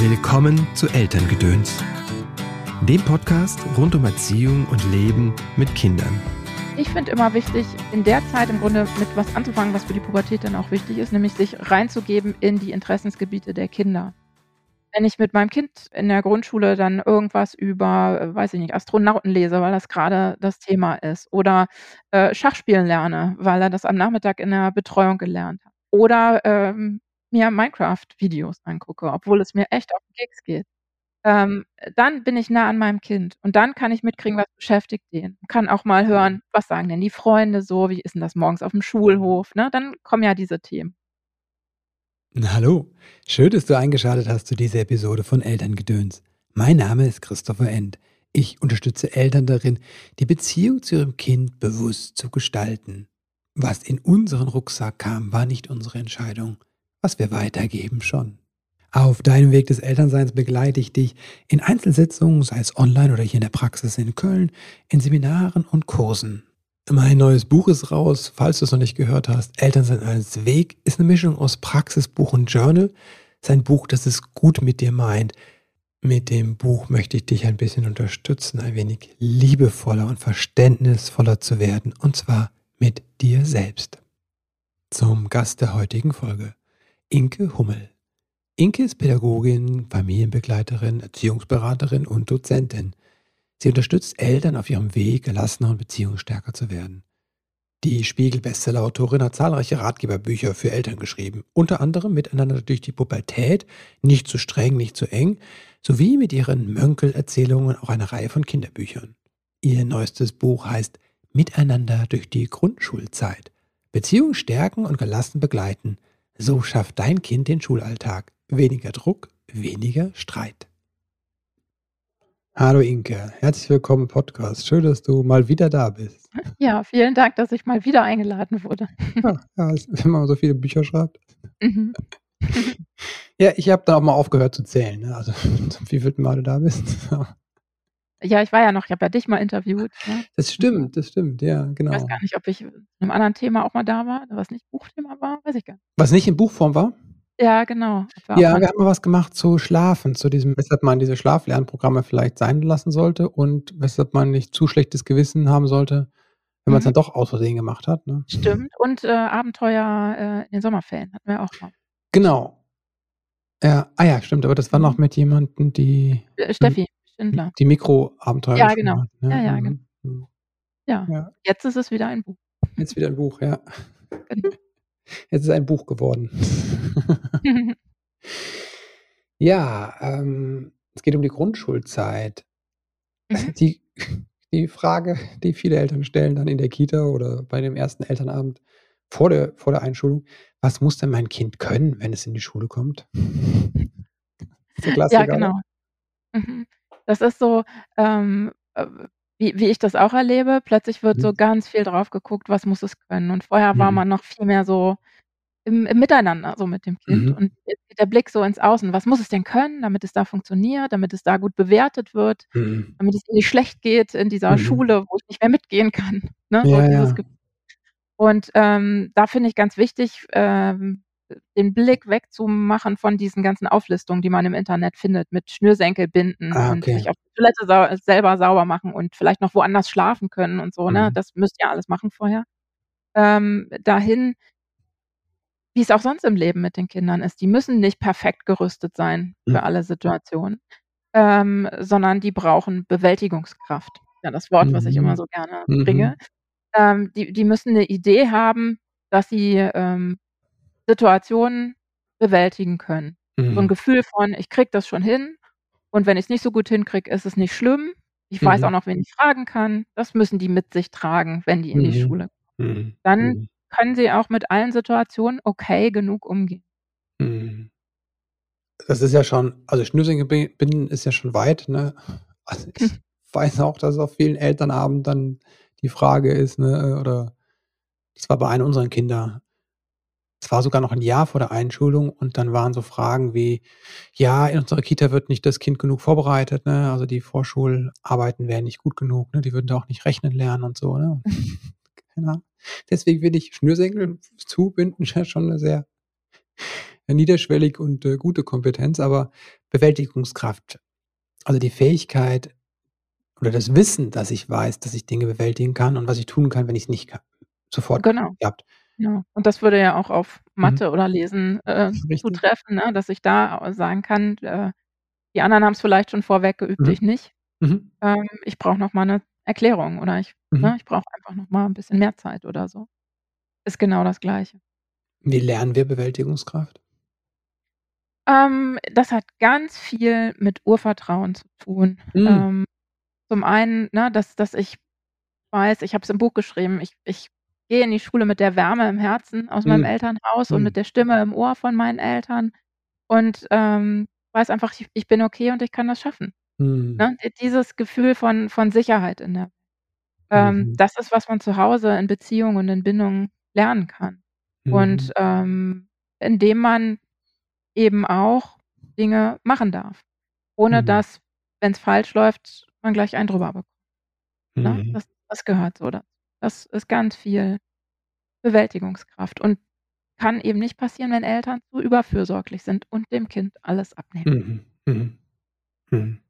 Willkommen zu Elterngedöns, dem Podcast rund um Erziehung und Leben mit Kindern. Ich finde immer wichtig, in der Zeit im Grunde mit was anzufangen, was für die Pubertät dann auch wichtig ist, nämlich sich reinzugeben in die Interessensgebiete der Kinder. Wenn ich mit meinem Kind in der Grundschule dann irgendwas über, äh, weiß ich nicht, Astronauten lese, weil das gerade das Thema ist, oder äh, Schachspielen lerne, weil er das am Nachmittag in der Betreuung gelernt hat, oder ähm, mir Minecraft-Videos angucke, obwohl es mir echt auf den Keks geht, ähm, dann bin ich nah an meinem Kind und dann kann ich mitkriegen, was beschäftigt den. Kann auch mal hören, was sagen denn die Freunde so, wie ist denn das morgens auf dem Schulhof, ne? Dann kommen ja diese Themen. Hallo, schön, dass du eingeschaltet hast zu dieser Episode von Elterngedöns. Mein Name ist Christopher End. Ich unterstütze Eltern darin, die Beziehung zu ihrem Kind bewusst zu gestalten. Was in unseren Rucksack kam, war nicht unsere Entscheidung. Was wir weitergeben schon. Auf deinem Weg des Elternseins begleite ich dich in Einzelsitzungen, sei es online oder hier in der Praxis in Köln, in Seminaren und Kursen. Mein neues Buch ist raus, falls du es noch nicht gehört hast. Elternsein als Weg ist eine Mischung aus Praxisbuch und Journal. Sein Buch, das es gut mit dir meint. Mit dem Buch möchte ich dich ein bisschen unterstützen, ein wenig liebevoller und verständnisvoller zu werden, und zwar mit dir selbst. Zum Gast der heutigen Folge, Inke Hummel. Inke ist Pädagogin, Familienbegleiterin, Erziehungsberaterin und Dozentin. Sie unterstützt Eltern auf ihrem Weg, gelassener und beziehungsstärker zu werden. Die Spiegel-Bestseller-Autorin hat zahlreiche Ratgeberbücher für Eltern geschrieben, unter anderem Miteinander durch die Pubertät, nicht zu streng, nicht zu eng, sowie mit ihren Mönkel-Erzählungen auch eine Reihe von Kinderbüchern. Ihr neuestes Buch heißt Miteinander durch die Grundschulzeit. Beziehung stärken und gelassen begleiten. So schafft dein Kind den Schulalltag. Weniger Druck, weniger Streit. Hallo Inke, herzlich willkommen im Podcast. Schön, dass du mal wieder da bist. Ja, vielen Dank, dass ich mal wieder eingeladen wurde. Ja, ja wenn man so viele Bücher schreibt. Mhm. ja, ich habe dann auch mal aufgehört zu zählen. Ne? Also, wie viel Mal du da bist. Ja, ich war ja noch, ich habe ja dich mal interviewt. Ne? Das stimmt, das stimmt, ja, genau. Ich weiß gar nicht, ob ich in einem anderen Thema auch mal da war, was nicht Buchthema war, weiß ich gar nicht. Was nicht in Buchform war? Ja, genau. Ja, wir haben mal was gemacht zu Schlafen, zu diesem, weshalb man diese Schlaflernprogramme vielleicht sein lassen sollte und weshalb man nicht zu schlechtes Gewissen haben sollte, wenn man es mhm. dann doch aus Versehen gemacht hat. Ne? Stimmt. Und äh, Abenteuer äh, in den Sommerferien hatten wir auch mal. Genau. Ja, ah ja, stimmt, aber das war noch mhm. mit jemandem, die. Äh, Steffi Schindler. Die Mikroabenteuer. Ja, genau. Hat, ne? Ja, ja, mhm. genau. Ja. ja. Jetzt ist es wieder ein Buch. Jetzt wieder ein Buch, ja. Genau. Jetzt ist ein Buch geworden. ja, ähm, es geht um die Grundschulzeit. Mhm. Die, die Frage, die viele Eltern stellen dann in der Kita oder bei dem ersten Elternabend vor der, vor der Einschulung, was muss denn mein Kind können, wenn es in die Schule kommt? ja, genau. Mhm. Das ist so, ähm, äh, wie, wie ich das auch erlebe. Plötzlich wird mhm. so ganz viel drauf geguckt, was muss es können. Und vorher mhm. war man noch viel mehr so im, im Miteinander, so mit dem Kind. Mhm. Und jetzt geht der Blick so ins Außen. Was muss es denn können, damit es da funktioniert, damit es da gut bewertet wird, mhm. damit es nicht schlecht geht in dieser mhm. Schule, wo ich nicht mehr mitgehen kann. Ne? Ja, so ja. Und ähm, da finde ich ganz wichtig, ähm, den Blick wegzumachen von diesen ganzen Auflistungen, die man im Internet findet, mit Schnürsenkelbinden ah, okay. und sich auf die Toilette sau selber sauber machen und vielleicht noch woanders schlafen können und so, ne? mhm. ne? Das müsst ihr alles machen vorher. Ähm, dahin, wie es auch sonst im Leben mit den Kindern ist. Die müssen nicht perfekt gerüstet sein für mhm. alle Situationen, ähm, sondern die brauchen Bewältigungskraft. Ja, das Wort, was ich immer mhm. so gerne mhm. bringe. Ähm, die, die müssen eine Idee haben, dass sie ähm, Situationen bewältigen können. Mhm. So ein mhm. Gefühl von, ich kriege das schon hin und wenn ich es nicht so gut hinkriege, ist es nicht schlimm. Ich mhm. weiß auch noch, wen ich fragen kann. Das müssen die mit sich tragen, wenn die in die mhm. Schule kommen. Mhm. Dann können sie auch mit allen Situationen okay genug umgehen. Das ist ja schon, also Schnürsenkelbinden ist ja schon weit, ne? Also ich weiß auch, dass auf vielen Elternabenden dann die Frage ist, ne, oder das war bei einem unserer Kinder, es war sogar noch ein Jahr vor der Einschulung und dann waren so Fragen wie, ja, in unserer Kita wird nicht das Kind genug vorbereitet, ne? Also die Vorschularbeiten wären nicht gut genug, ne? Die würden da auch nicht rechnen lernen und so, ne? Keine Deswegen finde ich Schnürsenkel zubinden schon eine sehr, niederschwellig und äh, gute Kompetenz, aber Bewältigungskraft, also die Fähigkeit oder das Wissen, dass ich weiß, dass ich Dinge bewältigen kann und was ich tun kann, wenn ich es nicht kann. Sofort Genau. gehabt. Ja, und das würde ja auch auf Mhm. Mathe oder Lesen, äh, zutreffen, ne, dass ich da sagen kann, äh, die anderen haben's vielleicht schon vorweg geübt, Mhm. ich nicht. Mhm. Ähm, ich brauche noch mal 'ne Erklärung oder ich ne, Mhm. ich brauche einfach noch mal 'n bisschen mehr Zeit oder so. Ist genau das Gleiche. Wie lernen wir Bewältigungskraft? Ähm, das hat ganz viel mit Urvertrauen zu tun. Mhm. Ähm, zum einen, ne, dass dass ich weiß, ich habe es im Buch geschrieben, ich ich gehe in die Schule mit der Wärme im Herzen aus meinem Mhm. Elternhaus und Mhm. mit der Stimme im Ohr von meinen Eltern und, ähm, weiß einfach, ich ich bin okay und ich kann das schaffen, Mhm. ne? Dieses Gefühl von von Sicherheit in der ähm, Mhm. das ist, was man zu Hause in Beziehungen und in Bindungen lernen kann. Und, Mhm. ähm, indem man eben auch Dinge machen darf, ohne dass, wenn's falsch läuft, man gleich einen drüber bekommt, ne? Das das gehört so dazu. Das ist ganz viel Bewältigungskraft und kann eben nicht passieren, wenn Eltern zu überfürsorglich sind und dem Kind alles abnehmen. Mhm. Mhm. Mhm.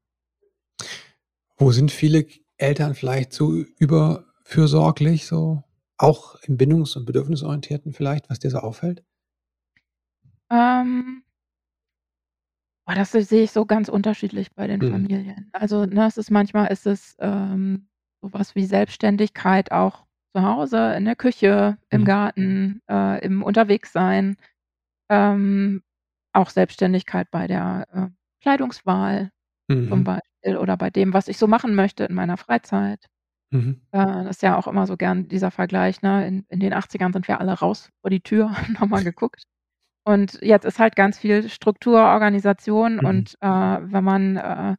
Wo sind viele Eltern vielleicht zu überfürsorglich so? Auch im bindungs und bedürfnisorientierten vielleicht, was dir so auffällt? Ähm Oh, das se sehe ich so ganz unterschiedlich bei den Mhm. Familien. Also, ne, es ist manchmal ist es, ähm, so was wie Selbstständigkeit auch zu Hause, in der Küche, im Mhm. Garten, äh, im Unterwegssein. Ähm, auch Selbstständigkeit bei der, äh, Kleidungswahl zum Mhm. Beispiel oder bei dem, was ich so machen möchte in meiner Freizeit. Mhm. Äh, das ist ja auch immer so gern dieser Vergleich, ne? In in den 80ern sind wir alle raus vor die Tür, haben noch mal geguckt. Und jetzt ist halt ganz viel Struktur, Organisation Mhm. und, äh, wenn man, äh,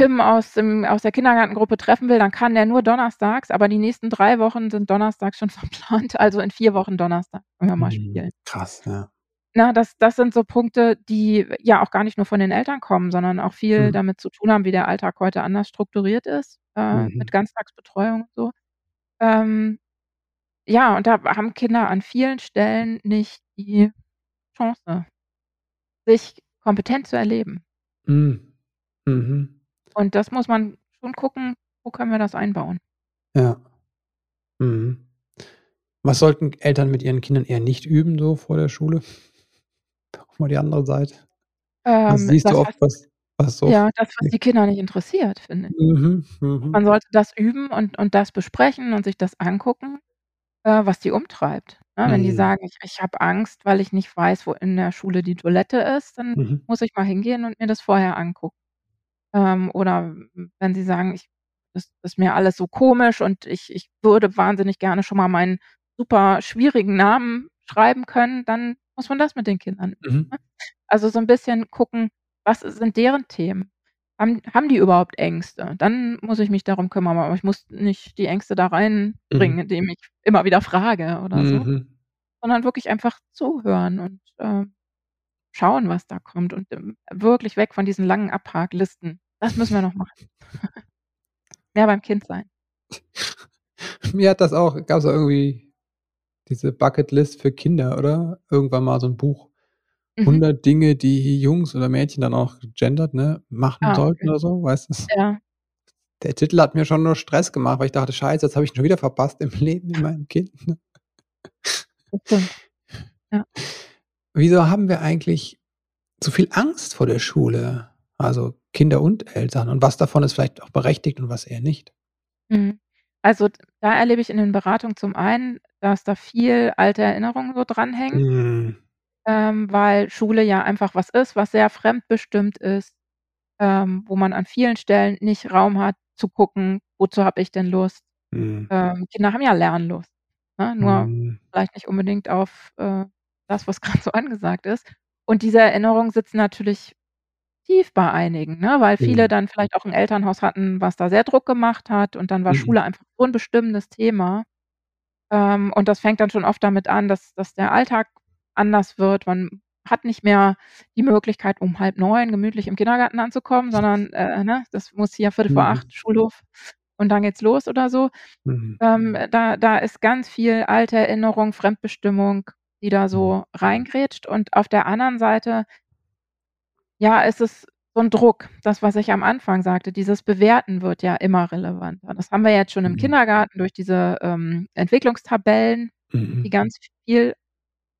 Tim aus dem aus der Kindergartengruppe treffen will, dann kann der nur donnerstags, aber die nächsten 3 Wochen sind donnerstags schon verplant. Also, in 4 Wochen Donnerstag können wir mal Mhm. spielen. Krass, ja. Ne, das das sind so Punkte, die ja auch gar nicht nur von den Eltern kommen, sondern auch viel Mhm. damit zu tun haben, wie der Alltag heute anders strukturiert ist, äh, Mhm. mit Ganztagsbetreuung und so. Ähm, ja, und da haben Kinder an vielen Stellen nicht die Chance, sich kompetent zu erleben. Mhm. Mhm. Und das muss man schon gucken, wo können wir das einbauen? Ja. Mhm. Was sollten Eltern mit ihren Kindern eher nicht üben so vor der Schule? Auch mal die andere Seite. Ähm, siehst du das, oft, was was so ja, das, was die Kinder nicht interessiert, finde ich. Mhm. Mhm. Man sollte das üben und und das besprechen und sich das angucken, äh, was die umtreibt, ne? Wenn die Mhm. sagen: „Ich ich habe Angst, weil ich nicht weiß, wo in der Schule die Toilette ist“, dann Mhm. muss ich mal hingehen und mir das vorher angucken. Ähm, oder wenn sie sagen: „Ich das ist mir alles so komisch und ich ich würde wahnsinnig gerne schon mal meinen super schwierigen Namen schreiben können“, dann muss man das mit den Kindern üben, Mhm. ne? Also, so 'n bisschen gucken, was sind deren Themen? Haben haben die überhaupt Ängste? Dann muss ich mich darum kümmern, aber ich muss nicht die Ängste da reinbringen, Mhm. indem ich immer wieder frage oder so, Mhm. sondern wirklich einfach zuhören und, äh, schauen, was da kommt und, ähm, wirklich weg von diesen langen Abhaklisten. Das müssen wir noch machen. Mehr beim Kind sein. Mir hat das auch gab's auch irgendwie diese Bucketlist für Kinder, oder? Irgendwann mal so 'n Buch. Mhm. 100 Dinge, die Jungs oder Mädchen dann auch gegendert, ne, machen Ah, sollten okay. oder so, weißt du? Ja. Der Titel hat mir schon nur Stress gemacht, weil ich dachte: „Scheiße, jetzt habe ich ihn schon wieder verpasst im Leben mit meinem Kind“, ne? Das. Ja. Wieso haben wir eigentlich so viel Angst vor der Schule? Also, Kinder und Eltern und was davon ist vielleicht auch berechtigt und was eher nicht? Mhm. Also, da erlebe ich in den Beratungen zum einen, dass da viel alte Erinnerungen so dranhängen. Mhm. Ähm, weil Schule ja einfach was ist, was sehr fremdbestimmt ist, ähm, wo man an vielen Stellen nicht Raum hat zu gucken: „Wozu habe ich denn Lust?“ Mhm. Ähm, Kinder haben ja Lernlust, ne, nur Mhm. vielleicht nicht unbedingt auf, äh, das, was grad so angesagt ist. Und diese Erinnerungen sitzen natürlich tief bei einigen, ne, weil viele Mhm. dann vielleicht auch 'n Elternhaus hatten, was da sehr Druck gemacht hat und dann war Mhm. Schule einfach so 'n bestimmendes Thema. Ähm, und das fängt dann schon oft damit an, dass dass der Alltag anders wird. Man hat nicht mehr die Möglichkeit, um 8:30 gemütlich im Kindergarten anzukommen, sondern, äh, ne, das muss hier Viertel vor Mhm. acht Schulhof und dann geht's los oder so. Mhm. Ähm, da da ist ganz viel alte Erinnerung, Fremdbestimmung, die da so Mhm. reingrätscht und auf der anderen Seite ja, ist es so 'n Druck. Das, was ich am Anfang sagte, dieses Bewerten wird ja immer relevanter. Das haben wir jetzt schon im Mhm. Kindergarten durch diese, ähm, Entwicklungstabellen, Mhm. die ganz viel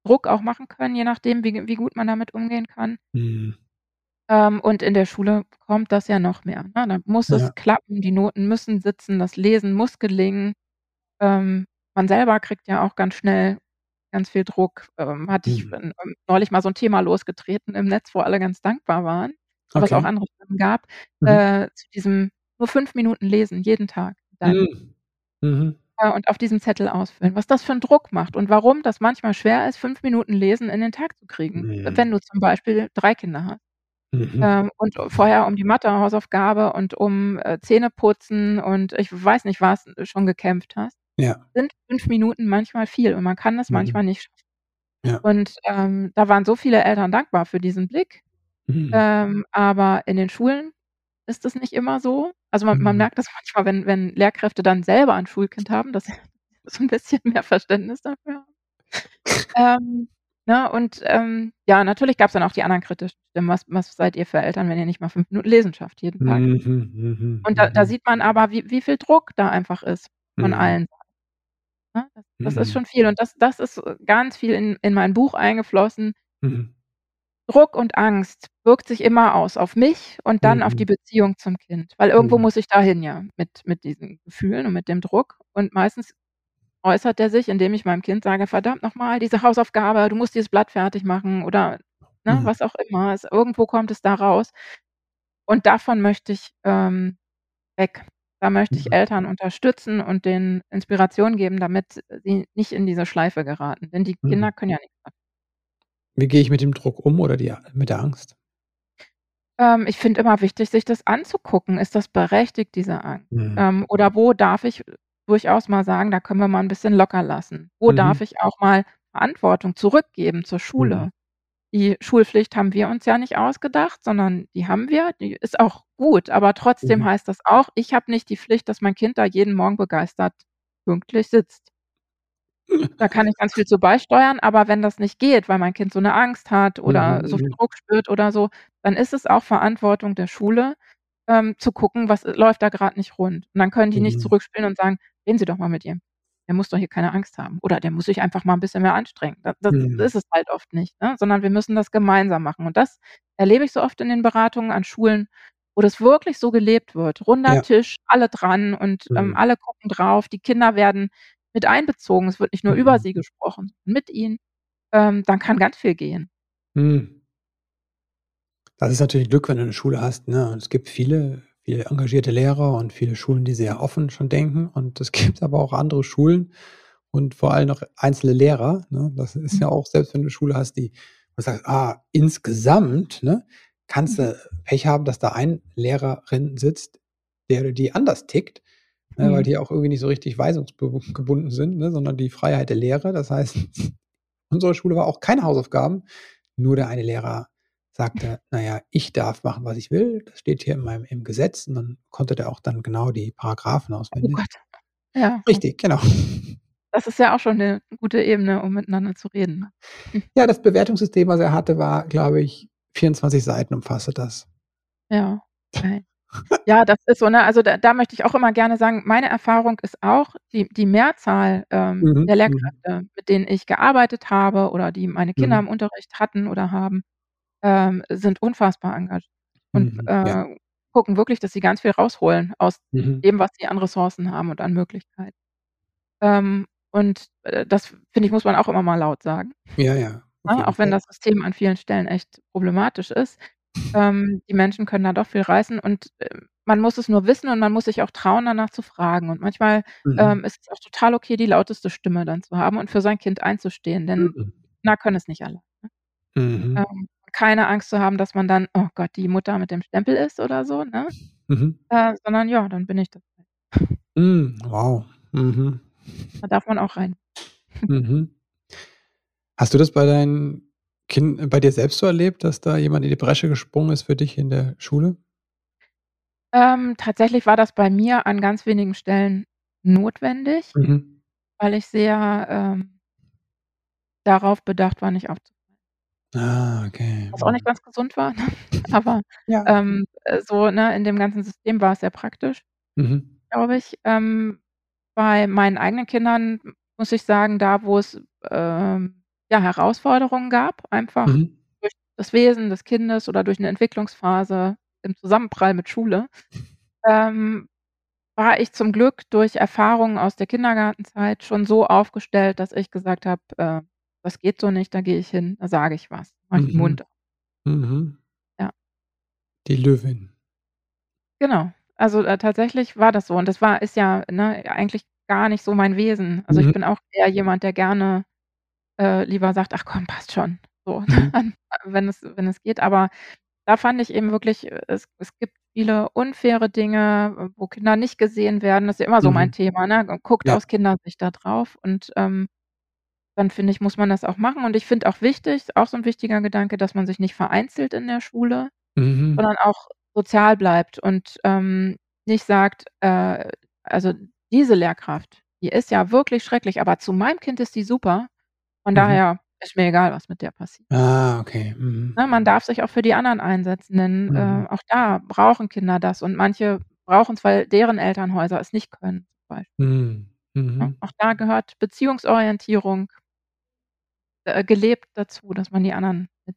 Druck auch machen können, je nachdem, wie wie gut man damit umgehen kann. Mhm. Ähm, und in der Schule kommt das ja noch mehr, ne? Da muss Ja. es klappen, die Noten müssen sitzen, das Lesen muss gelingen. Ähm, man selber kriegt ja auch ganz schnell ganz viel Druck. Ähm, hatte ich, Mhm. ähm, neulich mal so 'n Thema losgetreten im Netz, wo alle ganz dankbar waren, aber es auch Okay. andere Stimmen gab, Mhm. äh, zu diesem nur 5 Minuten lesen jeden Tag. Mhm. Mhm. Äh, und auf diesem Zettel ausfüllen. Was das für 'n Druck macht und warum das manchmal schwer ist, 5 Minuten Lesen in den Tag zu kriegen, wenn du zum Beispiel 3 Kinder hast. Mhm. Ähm, und vorher um die Mathehausaufgabe und um, äh, Zähneputzen und ich weiß nicht was schon gekämpft hast, Ja. sind 5 Minuten manchmal viel und man kann das Mhm. manchmal nicht schaffen. Ja. Und, ähm, da waren so viele Eltern dankbar für diesen Blick, Mhm. ähm, aber in den Schulen ist das nicht immer so. Also, man man Mhm. merkt das manchmal, wenn wenn Lehrkräfte dann selber 'n Schulkind haben, dass sie so 'n bisschen mehr Verständnis dafür haben. Ähm, ne, und, ähm, ja, natürlich gab's dann auch die anderen kritischen Stimmen. Was was seid ihr für Eltern, wenn ihr nicht mal 5 Minuten lesen schafft jeden Tag? Mhm, mhm, Und da da mhm. sieht man aber, wie wie viel Druck da einfach ist von Mhm. allen ne? Das das ist Mhm. schon viel und das das ist, äh, ganz viel in in mein Buch eingeflossen. Mhm. Druck und Angst wirkt sich immer aus auf mich und dann auf die Mhm. Beziehung zum Kind, weil irgendwo Mhm. muss ich dahin ja mit mit diesen Gefühlen und mit dem Druck und meistens äußert der sich, indem ich meinem Kind sage: „Verdammt noch mal, diese Hausaufgabe, du musst dieses Blatt fertig machen“ oder, ne, Mhm. was auch immer. Es irgendwo kommt es da raus. Und davon möchte ich, ähm, weg. Da möchte ich Mhm. Eltern unterstützen und denen Inspiration geben, damit sie nicht in diese Schleife geraten, denn die Mhm. Kinder können ja nix dafür. Wie gehe ich mit dem Druck um oder die mit der Angst? Ähm, ich finde immer wichtig, sich das anzugucken. Ist das berechtigt, diese Angst? Mhm. Ähm, oder wo darf ich durchaus mal sagen: „Da können wir mal 'n bisschen locker lassen?“ Wo darf Mhm. ich auch mal Verantwortung zurückgeben zur Mhm. Schule? Die Schulpflicht haben wir uns ja nicht ausgedacht, sondern die haben wir. Die ist auch gut, aber trotzdem Mhm. heißt das auch, ich habe nicht die Pflicht, dass mein Kind da jeden Morgen begeistert pünktlich sitzt. Da kann ich ganz viel zu beisteuern, aber wenn das nicht geht, weil mein Kind so 'ne Angst hat Mhm, oder so viel mhm. Druck spürt oder so, dann ist es auch Verantwortung der Schule, ähm, zu gucken, was läuft da grad nicht rund. Und dann können die nicht Mhm. zurückspielen und sagen: „Reden Sie doch mal mit ihm. Der muss doch hier keine Angst haben oder der muss sich einfach mal 'n bisschen mehr anstrengen.“ Da das Mhm. ist es halt oft nicht, ne, sondern wir müssen das gemeinsam machen. Und das erlebe ich so oft in den Beratungen an Schulen, wo das wirklich so gelebt wird. Runder Ja. Tisch, alle dran und, ähm, Mhm. alle gucken drauf. Die Kinder werden mit einbezogen. Es wird nicht nur über Mhm. sie gesprochen, mit ihnen. Ähm, dann kann ganz viel gehen. Mhm. Das ist natürlich Glück, wenn du 'ne Schule hast, ne? Und es gibt viele viele engagierte Lehrer und viele Schulen, die sehr offen schon denken. Und es gibt aber auch andere Schulen und vor allem noch einzelne Lehrer, ne? Das ist Mhm. ja auch selbst wenn du 'ne Schule hast, die sagst: „Ah, insgesamt, ne, kannst Mhm. du Pech haben, dass da ein Lehrerin sitzt, der oder die anders tickt“, ne, weil Mhm. die auch irgendwie nicht so richtig weisungsbewu gebunden sind, ne, sondern die Freiheit der Lehrer. Das heißt, unsere Schule war auch keine Hausaufgaben, nur der eine Lehrer sagte: „Na ja, ich darf machen, was ich will. Das steht hier in meinem im Gesetz.“ Und dann konnte der auch dann genau die Paragraphen Oh auswendig. Gott. Ja. Richtig, genau. Das ist ja auch schon 'ne gute Ebene, um miteinander zu reden, ne? Ja, das Bewertungssystem, was er hatte, war, glaube ich 24 Seiten umfasste das. Ja, okay. Ja, das ist so, ne? Also, da da möchte ich auch immer gerne sagen, meine Erfahrung ist auch, die die Mehrzahl, ähm, Mhm, der mhm. Lehrkräfte, mit denen ich gearbeitet habe oder die meine Kinder Mhm. im Unterricht hatten oder haben, ähm, sind unfassbar engagiert und, Mhm, ja. äh, gucken wirklich, dass sie ganz viel rausholen aus Mhm. dem, was sie an Ressourcen haben und an Möglichkeiten. Ähm, und, äh, das finde ich, muss man auch immer mal laut sagen, Ja, ja, ne? jeden Auch wenn das System an vielen Stellen echt problematisch ist. Ähm, die Menschen können da doch viel reißen und, ähm, man muss es nur wissen und man muss sich auch trauen, danach zu fragen. Und manchmal, Mhm. ähm, ist es auch total okay, die lauteste Stimme dann zu haben und für sein Kind einzustehen, denn Mhm. Kinder können es nicht alle, ne? Mhm. Ähm, keine Angst zu haben, dass man dann: „Oh Gott, die Mutter mit dem Stempel ist“ oder so, ne? Mhm. Äh, sondern ja, dann bin ich das halt. Hm, wow. Mhm. Da darf man auch rein. Mhm. Hast du das bei deinen Kin bei dir selbst so erlebt, dass da jemand in die Bresche gesprungen ist für dich in der Schule? Ähm, tatsächlich war das bei mir an ganz wenigen Stellen notwendig, Mhm. weil ich sehr, ähm darauf bedacht war, nicht aufzufallen. Ah, okay. Was auch nicht ganz gesund war, ne? Aber, Ja. ähm, äh, so, ne, in dem ganzen System war es sehr praktisch, Mhm. glaube ich. Ähm, bei meinen eigenen Kindern muss ich sagen, da, wo es, ähm, ja, Herausforderungen gab, einfach Mhm. durch das Wesen des Kindes oder durch 'ne Entwicklungsphase im Zusammenprall mit Schule, ähm, war ich zum Glück durch Erfahrungen aus der Kindergartenzeit schon so aufgestellt, dass ich gesagt habe: „Äh, das geht so nicht, da gehe ich hin, da sage ich was, mache ich den Mhm. Mund auf.“ Mhm. Ja. Die Löwin. Genau. Also, äh, tatsächlich war das so und das war ist ja, ne, eigentlich gar nicht so mein Wesen. Also, ich Mhm. bin auch eher jemand, der gerne, äh, lieber sagt: „Ach komm, passt schon“, so, Mhm. wenn es wenn es geht. Aber da fand ich eben wirklich, äh, es es gibt viele unfaire Dinge, wo Kinder nicht gesehen werden. Das ist ja immer so mein Mhm. Thema, ne? Guckt Ja. aus Kindersicht da drauf und, ähm, dann finde ich, muss man das auch machen. Und ich finde auch wichtig auch so 'n wichtiger Gedanke, dass man sich nicht vereinzelt in der Schule, Mhm. sondern auch sozial bleibt und, ähm, nicht sagt, äh also, diese Lehrkraft, die ist ja wirklich schrecklich, aber zu meinem Kind ist die super. Von Mhm. daher ist mir egal, was mit der passiert. Ah, okay. Mhm. Ne, man darf sich auch für die anderen einsetzen, denn, Mhm. äh, auch da brauchen Kinder das und manche brauchen's, weil deren Elternhäuser es nicht können, zum Beispiel. Mhm. Ne? Mhm. Auch da gehört Beziehungsorientierung äh, gelebt dazu, dass man die anderen mit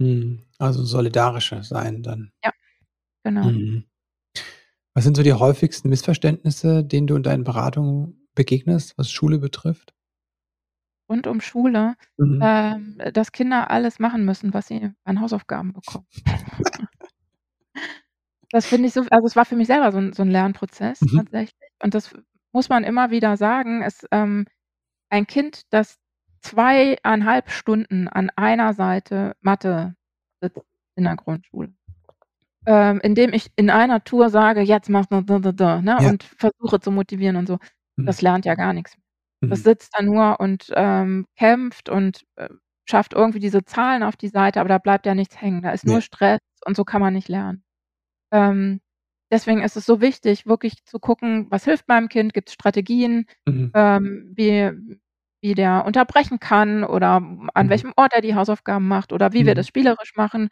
Mhm. Also, solidarischer sein dann. Ja, genau. Mhm. Was sind so die häufigsten Missverständnisse, denen du in deinen Beratungen begegnest, was Schule betrifft? Rund um Schule, Mhm. ähm, dass Kinder alles machen müssen, was sie an Hausaufgaben bekommen. Das finde ich so also, es war für mich selber so 'n so 'n Lernprozess Mhm. tatsächlich und das muss man immer wieder sagen. Es ähm, ein Kind, das 2,5 Stunden an einer Seite Mathe sitzt in der Grundschule, ähm, indem ich in einer Tour sage: „Jetzt mach d d d d“, ne, Ja. und versuche zu motivieren und so, Mhm. das lernt ja gar nix. Das Mhm. sitzt da nur und, ähm, kämpft und, äh, schafft irgendwie diese Zahlen auf die Seite, aber da bleibt ja nichts hängen. Da ist nur Ne. Stress und so kann man nicht lernen. Ähm, deswegen ist es so wichtig, wirklich zu gucken, was hilft meinem Kind? Gibt's Strategien, Mhm. ähm, wie wie der unterbrechen kann oder an Mhm. welchem Ort er die Hausaufgaben macht oder wie wir Mhm. das spielerisch machen?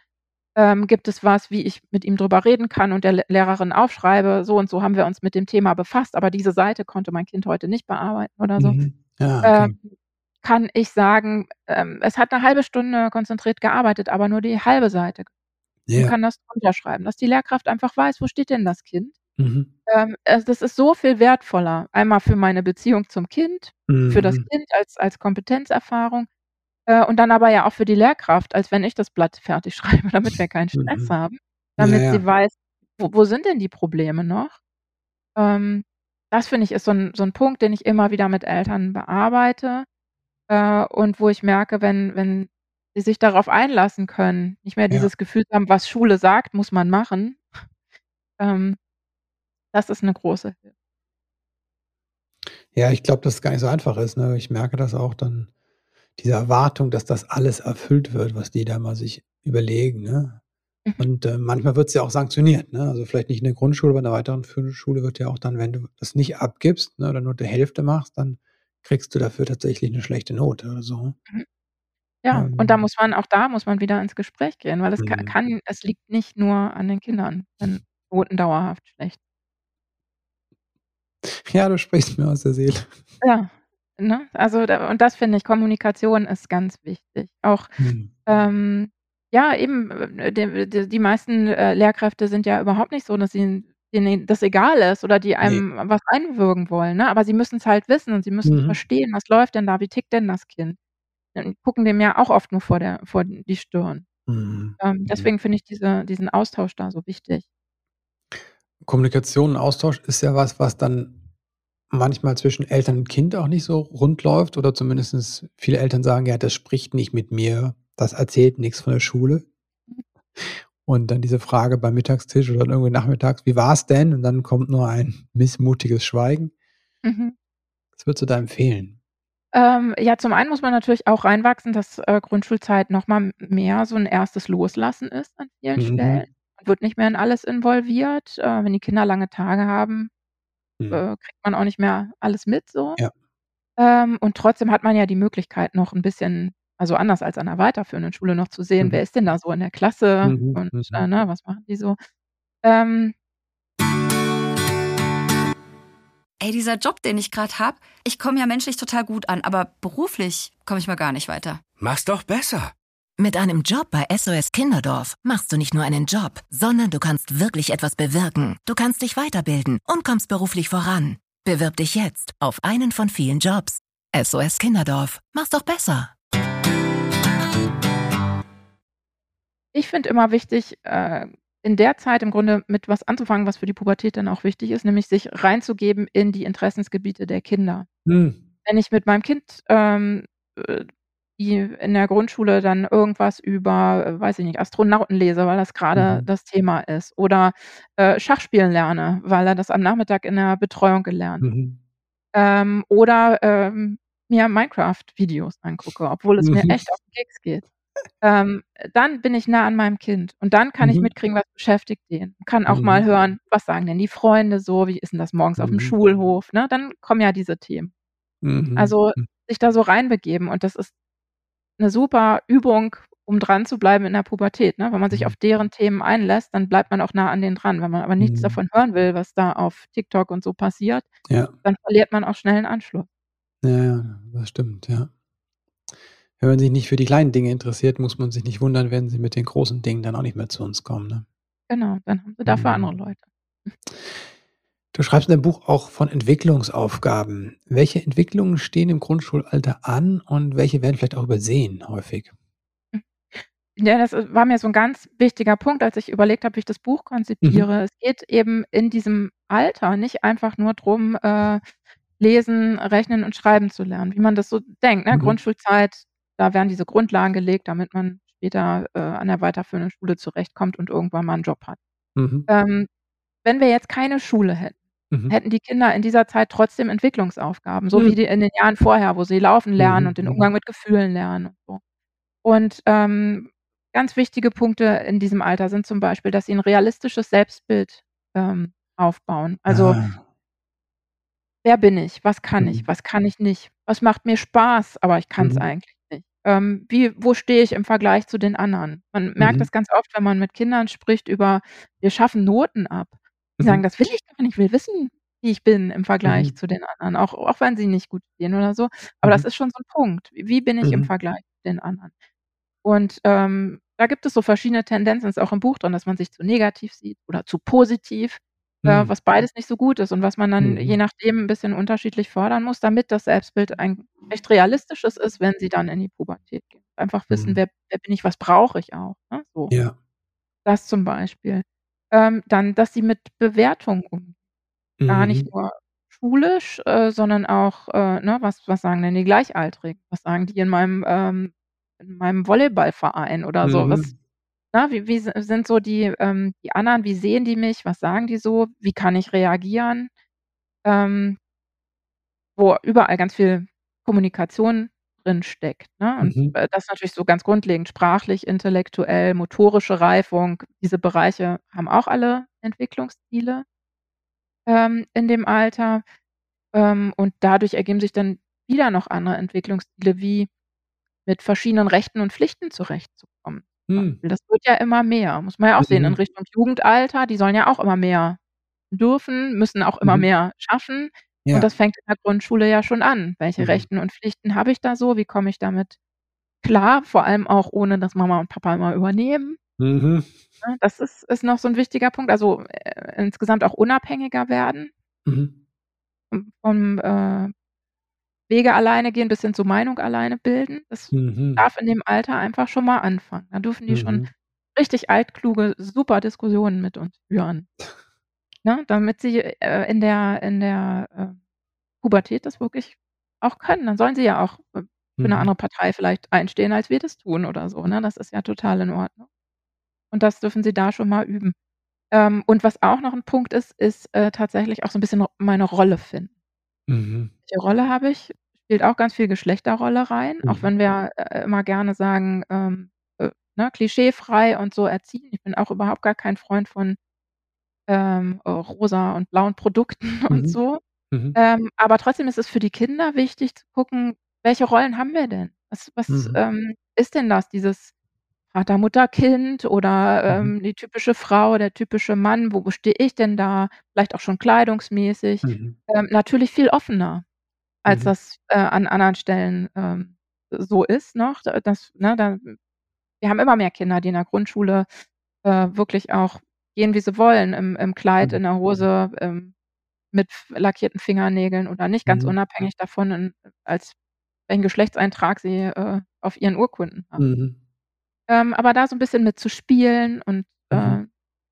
Ähm, gibt es was, wie ich mit ihm drüber reden kann und der Le Lehrerin aufschreibe: „So und so haben wir uns mit dem Thema befasst, aber diese Seite konnte mein Kind heute nicht bearbeiten“ oder so. Mhm. Ähm, okay. kann ich sagen, ähm, es hat 'ne 1/2 Stunde konzentriert gearbeitet, aber nur die halbe Seite Ja. kann das drunter schreiben, dass die Lehrkraft einfach weiß, wo steht denn das Kind? Mhm. Ähm, also, das ist so viel wertvoller. Einmal für meine Beziehung zum Kind, für das Mhm. Kind als als Kompetenzerfahrung, äh, und dann aber ja auch für die Lehrkraft, als wenn ich das Blatt fertig schreibe, damit wir keinen Stress Mhm. haben, damit ja. sie weiß, wo wo sind denn die Probleme noch? Ähm, das finde ich, ist so 'n so 'n Punkt, den ich immer wieder mit Eltern bearbeite, äh, und wo ich merke, wenn wenn sie sich darauf einlassen können, nicht mehr Ja. dieses Gefühl haben: „Was Schule sagt, muss man machen.“ Ähm, das ist 'ne große Hilfe. Ja, ich glaube, dass es gar nicht so einfach ist, ne? Ich merke das auch dann, diese Erwartung, dass das alles erfüllt wird, was die da mal sich überlegen, ne? Mhm. Und, äh, manchmal wird's ja auch sanktioniert, ne? Also, vielleicht nicht in der Grundschule, aber in der weiterführenden Schule wird ja auch dann, wenn du das nicht abgibst, ne, oder nur die Hälfte machst, dann kriegst du dafür tatsächlich 'ne schlechte Note oder so. Mhm. Ja, und da Ähm muss man auch da muss man wieder ins Gespräch gehen, weil es ka Mhm. kann es liegt nicht nur an den Kindern, wenn Noten dauerhaft schlecht Ja, du sprichst mir aus der Seele. Ja, ne? Also, da und das finde ich Kommunikation ist ganz wichtig. Auch, Mhm. ähm, ja, eben, äh, de de die meisten, äh, Lehrkräfte sind ja überhaupt nicht so, dass ihnen denen das egal ist oder die Ne. einem was einwirken wollen, ne? Aber sie müssen's halt wissen und sie müssen Mhm. verstehen, was läuft denn da, wie tickt denn das Kind? Dann gucken dem ja auch oft nur vor der vor die Stirn. Mhm. Ähm, Mhm. deswegen finde ich diese diesen Austausch da so wichtig. Kommunikation und Austausch ist ja was, was dann manchmal zwischen Eltern und Kind auch nicht so rund läuft oder zumindest viele Eltern sagen: „Ja, das spricht nicht mit mir, das erzählt nix von der Schule.“ Mhm. Und dann diese Frage beim Mittagstisch oder irgendwie nachmittags: „Wie war's denn?“ Und dann kommt nur ein missmutiges Schweigen. Mhm. Was würdest du da empfehlen? Ähm, ja, zum einen muss man natürlich auch reinwachsen, dass, äh, Grundschulzeit noch mal m mehr so 'n erstes Loslassen ist an vielen Stellen. Mhm. Man wird nicht mehr in alles involviert. Äh, wenn die Kinder lange Tage haben, Mhm. äh, kriegt man auch nicht mehr alles mit so. Ja. Ähm, und trotzdem hat man ja die Möglichkeit, noch ein bisschen also anders als an der weiterführenden Schule noch zu sehen, wer Mhm. ist denn da so in der Klasse Mhm, und, mhm. äh, ne, was machen die so? Ähm Ey, dieser Job, den ich gerade habe, ich komme ja menschlich total gut an, aber beruflich komme ich mal gar nicht weiter. Mach's doch besser. Mit einem Job bei SOS Kinderdorf machst du nicht nur einen Job, sondern du kannst wirklich etwas bewirken. Du kannst dich weiterbilden und kommst beruflich voran. Bewirb dich jetzt auf einen von vielen Jobs. SOS Kinderdorf. Mach's doch besser. Ich finde immer wichtig, äh, in der Zeit im Grunde mit was anzufangen, was für die Pubertät dann auch wichtig ist, nämlich sich reinzugeben in die Interessensgebiete der Kinder. Mhm. Wenn ich mit meinem Kind, ähm, äh, die in der Grundschule dann irgendwas über, äh, weiß ich nicht, Astronauten lese, weil das grade Mhm. das Thema ist oder, äh, Schachspielen lerne, weil er das am Nachmittag in der Betreuung gelernt Mhm. ähm, oder, ähm, mir Minecraft-Videos angucke, obwohl es mir Mhm. echt auf 'n Keks geht. Ähm, dann bin ich nah an meinem Kind und dann kann ich Mhm. mitkriegen, was beschäftigt den. Kann auch mal Mhm. hören, was sagen denn die Freunde so, wie ist denn das morgens auf'm Mhm. Schulhof, ne? Dann kommen ja diese Themen. Mhm. Also, Mhm. sich da so reinbegeben und das ist 'ne super Übung, um dran zu bleiben in der Pubertät, ne? Wenn man sich Mhm. auf deren Themen einlässt, dann bleibt man auch nah an denen dran. Wenn man aber nichts Mhm. davon hören will, was da auf TikTok und so passiert, Ja. dann verliert man auch schnell 'n Anschluss. Ja, das stimmt, ja. Wenn man sich nicht für die kleinen Dinge interessiert, muss man sich nicht wundern, wenn sie mit den großen Dingen dann auch nicht mehr zu uns kommen, ne? Genau, dann haben sie dafür andere Mhm. Leute. Du schreibst in deinem Buch auch von Entwicklungsaufgaben. Welche Entwicklungen stehen im Grundschulalter an und welche werden vielleicht auch übersehen häufig? Ja, das, war mir so 'n ganz wichtiger Punkt, als ich überlegt habe, wie ich das Buch Mhm. konzipiere. Es geht eben in diesem Alter nicht einfach nur drum, äh, lesen, rechnen und schreiben zu lernen, wie man das so denkt, ne? Mhm. Grundschulzeit, da werden diese Grundlagen gelegt, damit man später, äh, an der weiterführenden Schule zurechtkommt und irgendwann mal 'n Job hat. Mhm. Ähm, wenn wir jetzt keine Schule hätten, Mhm. hätten die Kinder in dieser Zeit trotzdem Entwicklungsaufgaben, so wie Mhm. die in den Jahren vorher, wo sie laufen lernen Mhm, und den mhm. Umgang mit Gefühlen lernen und so. Und, ähm, ganz wichtige Punkte in diesem Alter sind zum Beispiel, dass sie 'n realistisches Selbstbild, ähm, aufbauen. Also Ah. wer bin ich? Was kann ich? Mhm. Was kann ich nicht? Was macht mir Spaß, aber ich kann's Mhm. eigentlich nicht? Ähm, wie wo stehe ich im Vergleich zu den anderen? Man merkt das ganz oft, wenn man mit Kindern spricht über wir schaffen Noten ab. Die sagen: Mhm. „Das will ich gar nicht, ich will wissen, wie ich bin im Vergleich Mhm. zu den anderen“, auch auch wenn sie nicht gut stehen oder so. Aber das Mhm. ist schon so 'n Punkt. Wie bin ich im Mhm. Vergleich zu den anderen? Und, ähm, da gibt es so verschiedene Tendenzen, ist auch im Buch drin, dass man sich zu negativ sieht oder zu positiv, äh, Mhm. was beides nicht so gut ist und was man dann je Mhm. nachdem 'n bisschen unterschiedlich fördern muss, damit das Selbstbild ein recht realistisches ist, wenn sie dann in die Pubertät gehen. Einfach wissen: Mhm. „Wer wer bin ich? Was brauche ich auch?“, ne, so. Ja. Das zum Beispiel. Ähm, dann, dass sie mit Bewertung umgehen. Gar nicht Mhm. nur schulisch, äh, sondern auch, äh, ne, was was sagen denn die Gleichaltrigen? Was sagen die in meinem ähm, in meinem Volleyballverein oder so? Was Mhm. ne, wie wie sind so die ähm, die anderen, wie sehen die mich? Was sagen die so? Wie kann ich reagieren? Ähm wo überall ganz viel Kommunikation drinsteckt, ne? Und, Mhm. äh, das natürlich so ganz grundlegend sprachlich, intellektuell, motorische Reifung. Diese Bereiche haben auch alle Entwicklungsziele ähm, in dem Alter. Ähm, und dadurch ergeben sich dann wieder noch andere Entwicklungsziele, wie mit verschiedenen Rechten und Pflichten zurechtzukommen. Mhm. Das wird ja immer mehr, muss man ja auch sehen in Mhm. Richtung Jugendalter. Die sollen ja auch immer mehr dürfen, müssen auch immer Mhm. mehr schaffen. Ja. Und das fängt in der Grundschule ja schon an. Welche Mhm. Rechten und Pflichten habe ich da so? Wie komme ich damit klar? Vor allem auch ohne, dass Mama und Papa immer übernehmen. Mhm. Ne, das ist ist noch so 'n wichtiger Punkt. Also, äh, insgesamt auch unabhängiger werden. Mhm. Vom vom, äh, Wege alleine gehen bis hin zur Meinung alleine bilden. Das Mhm. darf in dem Alter einfach schon mal anfangen. Da dürfen die schon Mhm. richtig altkluge, super Diskussionen mit uns führen. Ne, damit sie, äh, in der in der, äh, Pubertät das wirklich auch können. Dann sollen sie ja auch, äh, für 'ne Mhm. andere Partei vielleicht einstehen, als wir das tun oder so, ne? Das ist ja total in Ordnung. Und das dürfen sie da schon mal üben. Ähm, und was auch noch 'n Punkt ist, ist, äh, tatsächlich auch so 'n bisschen meine Rolle finden. Mhm. Welche Rolle habe ich? Spielt auch ganz viel Geschlechterrolle rein, auch Mhm. wenn wir, äh, immer gerne sagen, ähm, äh, ne, klischeefrei und so erziehen. Ich bin auch überhaupt gar kein Freund von, ähm, äh, rosa und blauen Produkten und Mhm. so. Mhm. Ähm, aber trotzdem ist es für die Kinder wichtig zu gucken, welche Rollen haben wir denn? Was was, Mhm. ähm, ist denn das, dieses Vater, Mutter, Kind oder, Mhm. ähm, die typische Frau, der typische Mann? Wo stehe ich denn da? Vielleicht auch schon kleidungsmäßig. Mhm. Ähm, natürlich viel offener, als Mhm. das, äh, an anderen Stellen, ähm, so ist noch. Da das ne, da wir haben immer mehr Kinder, die in der Grundschule, äh, wirklich auch gehen, wie sie wollen, im im Kleid, Mhm. in der Hose, ähm, mit lackierten Fingernägeln oder nicht, ganz Mhm. unabhängig davon, in als welchen Geschlechtseintrag sie, äh, auf ihren Urkunden haben. Mhm. Ähm, aber da so 'n bisschen mit zu spielen und, Mhm. äh,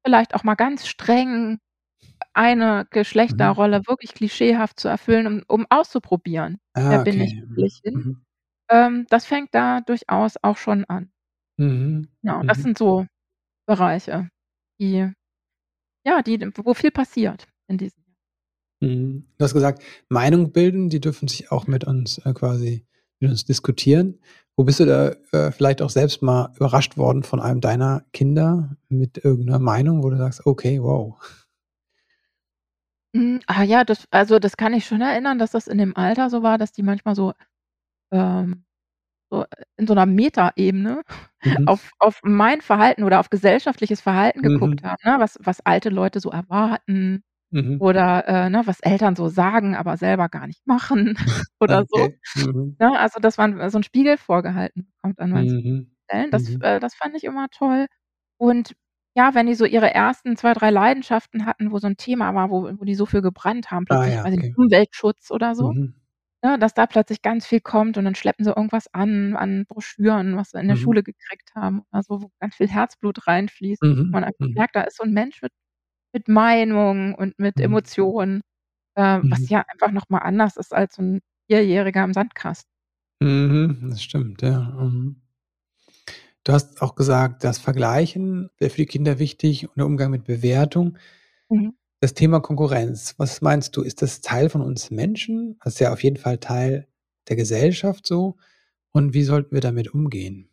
vielleicht auch mal ganz streng eine Mhm. Geschlechterrolle wirklich klischeehaft zu erfüllen, um um auszuprobieren. Wer Ah, bin ich, okay. Mhm. ich hin? Mhm. Ähm, das fängt da durchaus auch schon an. Mhm. Genau, das Mhm. sind so Bereiche, die ja, die wo viel passiert in diesen Mhm. Du hast gesagt, Meinung bilden, die dürfen sich auch mit uns, äh, quasi mit uns diskutieren. Wo bist du da, äh, vielleicht auch selbst mal überrascht worden von einem deiner Kinder mit irgend 'ner Meinung, wo du sagst: „Okay, wow.“ Hm, ah ja, das also, das kann ich schon erinnern, dass das in dem Alter so war, dass die manchmal so, ähm so in so 'ner Metaebene Mhm. auf auf mein Verhalten oder auf gesellschaftliches Verhalten geguckt Mhm. haben, ne? Was was alte Leute so erwarten Mhm. oder, äh, ne, was Eltern so sagen, aber selber gar nicht machen oder so, Okay. Mhm. ne? Also, dass man so 'n Spiegel vorgehalten bekommt an manchen Mhm. Stellen. Das Mhm. äh, das fand ich immer toll. Und ja, wenn die so ihre ersten 2, 3 Leidenschaften hatten, wo so 'n Thema war, wo wo die so für gebrannt haben, Ah plötzlich, ja, ich nicht, okay. Umweltschutz oder so, Mhm. Ne, dass da plötzlich ganz viel kommt und dann schleppen sie irgendwas an an Broschüren, was sie in der Mhm. Schule gekriegt haben oder so, wo ganz viel Herzblut reinfließt. Mhm. Man einfach Mhm. merkt, da ist so 'n Mensch mit mit Meinung und mit Mhm. Emotionen, äh, was Mhm. ja einfach noch mal anders ist als so 'n Vierjähriger im Sandkasten. Mhm, das stimmt, ja. Du hast auch gesagt, das Vergleichen wäre für die Kinder wichtig und der Umgang mit Bewertung. Mhm. Das Thema Konkurrenz, was meinst du, ist das Teil von uns Menschen? Das ist ja auf jeden Fall Teil der Gesellschaft so. Und wie sollten wir damit umgehen?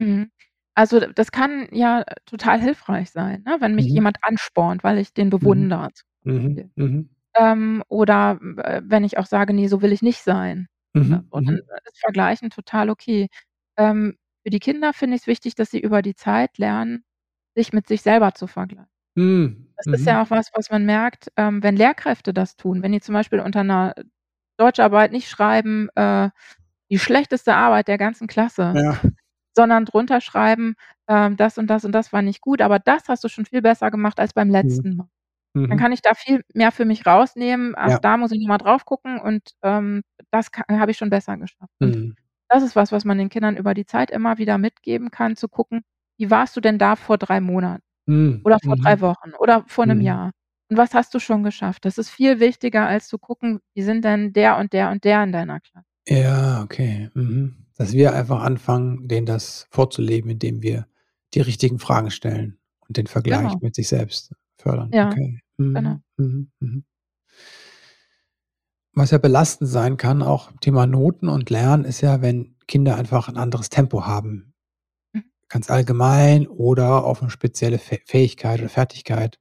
Mhm. Also, das kann ja total hilfreich sein, ne, wenn mich Mhm. jemand anspornt, weil ich den Mhm. bewundere Mhm. Mhm. Ähm, oder, äh, wenn ich auch sage: „Ne, so will ich nicht sein.“ Oder Mhm. so, dann Mhm. ist Vergleichen total okay. Ähm, für die Kinder finde ich's wichtig, dass sie über die Zeit lernen, sich mit sich selber zu vergleichen. Mhm. Das ist Mhm. ja auch was, was man merkt, ähm, wenn Lehrkräfte das tun. Wenn die zum Beispiel unter 'ner Deutscharbeit nicht schreiben, äh, die schlechteste Arbeit der ganzen Klasse, Ja. sondern drunter schreiben, ähm: „Das und das und das war nicht gut, aber das hast du schon viel besser gemacht als beim Mhm. letzten Mal.“ Dann Mhm. kann ich da viel mehr für mich rausnehmen. „Ach, Ja. da muss ich noch mal drauf gucken und, ähm, das habe ich schon besser geschafft.“ Und Mhm. das ist was, was man den Kindern über die Zeit immer wieder mitgeben kann, zu gucken: „Wie warst du denn da vor 3 Monaten Mhm. oder vor 3 Mhm. Wochen oder vor 'nem Mhm. Jahr? Und was hast du schon geschafft?“ Das ist viel wichtiger, als zu gucken: „Wie sind denn der und der und der in deiner Klasse?“ Ja, okay. Mhm. Dass wir einfach anfangen, denen das vorzuleben, indem wir die richtigen Fragen stellen und den Vergleich Genau. mit sich selbst fördern. Ja, Okay. genau. Mhm. Mhm. Mhm. Was ja belastend sein kann, auch Thema Noten und Lernen, ist ja, wenn Kinder einfach 'n anderes Tempo haben. Mhm. Ganz allgemein oder auf 'ne spezielle Fäh Fähigkeit oder Fertigkeit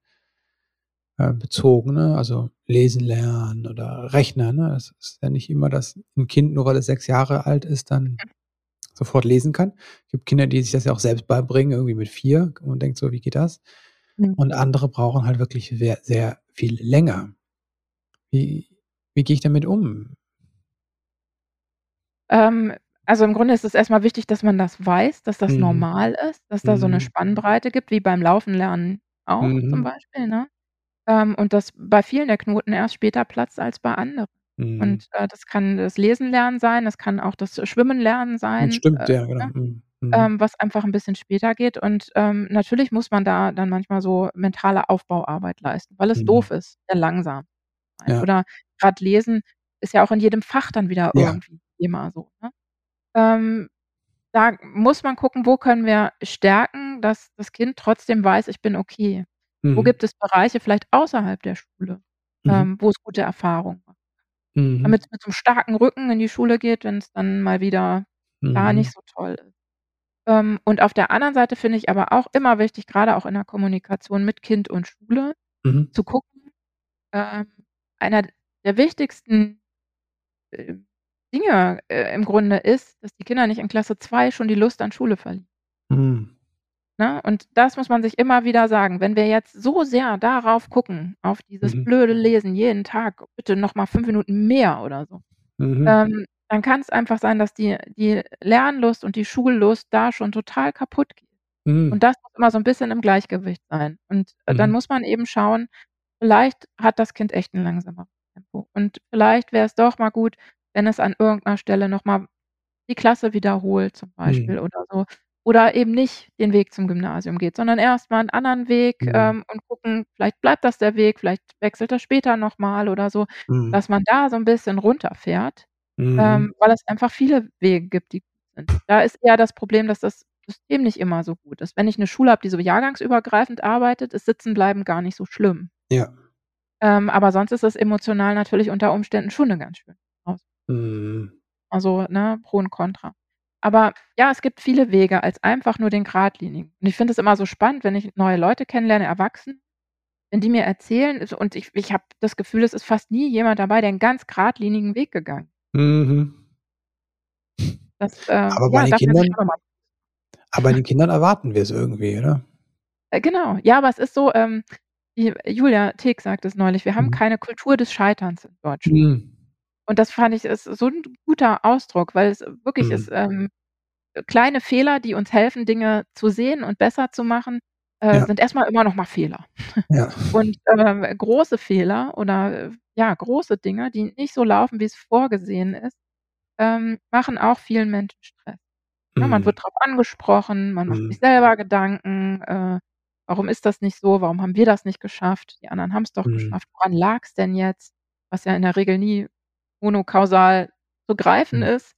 äh, bezogen, ne? Also, lesen lernen oder rechnen, ne? Es ist ja nicht immer, dass 'n Kind, nur weil es 6 Jahre alt ist, dann sofort lesen kann. Gibt Kinder, die sich das ja auch selbst beibringen, irgendwie mit 4 und denkt so: „Wie geht das?“ Mhm. Und andere brauchen halt wirklich wer sehr viel länger. Wie wie gehe ich damit um? Ähm, also, im Grunde ist es erst mal wichtig, dass man das weiß, dass das Mhm. normal ist, dass da so 'ne Mhm. Spannbreite gibt, wie beim Laufen lernen auch zum Mhm. Beispiel, ne? Ähm, und dass bei vielen der Knoten erst später platzt als bei anderen. Mhm. Und, äh, das kann das Lesen lernen sein, das kann auch das Schwimmen lernen sein, stimmt, äh, ja, genau. ne, Mhm. Mhm. ähm, was einfach 'n bisschen später geht. Und, ähm, natürlich muss man da dann manchmal so mentale Aufbauarbeit leisten, weil es doof ist, sehr langsam. Ja. Oder grad Lesen ist ja auch in jedem Fach dann wieder Ja. irgendwie immer so, ne? Ähm, da muss man gucken, wo können wir stärken, dass das Kind trotzdem weiß: „Ich bin okay.“ Wo Mhm. gibt es Bereiche vielleicht außerhalb der Schule, Mhm. ähm, wo es gute Erfahrungen macht? Mhm. Damit's mit so 'nem starken Rücken in die Schule geht, wenn's dann mal wieder da Mhm. nicht so toll ist. Ähm, und auf der anderen Seite finde ich aber auch immer wichtig, grade auch in der Kommunikation mit Kind und Schule, Mhm. zu gucken ähm, einer der wichtigsten äh, Dinge äh, im Grunde ist, dass die Kinder nicht in Klasse 2 schon die Lust an Schule verlieren. Mhm. Ne? Und das muss man sich immer wieder sagen. Wenn wir jetzt so sehr darauf gucken, auf dieses mhm. blöde Lesen jeden Tag, bitte noch mal fünf Minuten mehr oder so, mhm. ähm, dann kann es einfach sein, dass die, die Lernlust und die Schullust da schon total kaputt geht. Mhm. Und das muss immer so ein bisschen im Gleichgewicht sein. Und äh, dann mhm. muss man eben schauen, vielleicht hat das Kind echt ein langsameres Tempo. Und vielleicht wäre es doch mal gut, wenn es an irgendeiner Stelle noch mal die Klasse wiederholt zum Beispiel mhm. oder so. Oder eben nicht den Weg zum Gymnasium geht, sondern erst mal 'n anderen Weg, Mhm. ähm, und gucken, vielleicht bleibt das der Weg, vielleicht wechselt er später noch mal oder so, Mhm. dass man da so 'n bisschen runterfährt, Mhm. ähm, weil es einfach viele Wege gibt, die gut sind. Da ist eher das Problem, dass das System nicht immer so gut ist. Wenn ich 'ne Schule habe, die so jahrgangsübergreifend arbeitet, ist Sitzenbleiben gar nicht so schlimm. Ja. Ähm, aber sonst ist das emotional natürlich unter Umständen schon 'ne ganz schöne Mhm. Also, ne, Pro und Contra. Aber ja, es gibt viele Wege als einfach nur den geradlinigen. Und ich finde es immer so spannend, wenn ich neue Leute kennenlerne, Erwachsene, wenn die mir erzählen und ich ich habe das Gefühl, es ist fast nie jemand dabei, der 'n ganz geradlinigen Weg gegangen. Mhm. Das, äh, Aber bei ja, den Kindern aber den Kindern erwarten wir's irgendwie, oder? Äh, genau. Ja, aber es ist so, ähm, Julia Teck sagt es neulich: „Wir haben Mhm. keine Kultur des Scheiterns in Deutschland.“ Mhm. Und das fand ich ist so 'n guter Ausdruck, weil es wirklich ist, Mhm. ähm, kleine Fehler, die uns helfen, Dinge zu sehen und besser zu machen, äh, Ja. sind erst mal immer noch mal Fehler. Ja. Und, ähm, große Fehler oder, äh, ja, große Dinge, die nicht so laufen, wie's vorgesehen ist, ähm, machen auch vielen Menschen Stress. Ne, man Mhm. wird drauf angesprochen, man macht sich Mhm. selber Gedanken, äh: „Warum ist das nicht so? Warum haben wir das nicht geschafft? Die anderen haben's doch Mhm. geschafft. Woran lag's denn jetzt?“ Was ja in der Regel nie monokausal zu greifen Mhm. ist,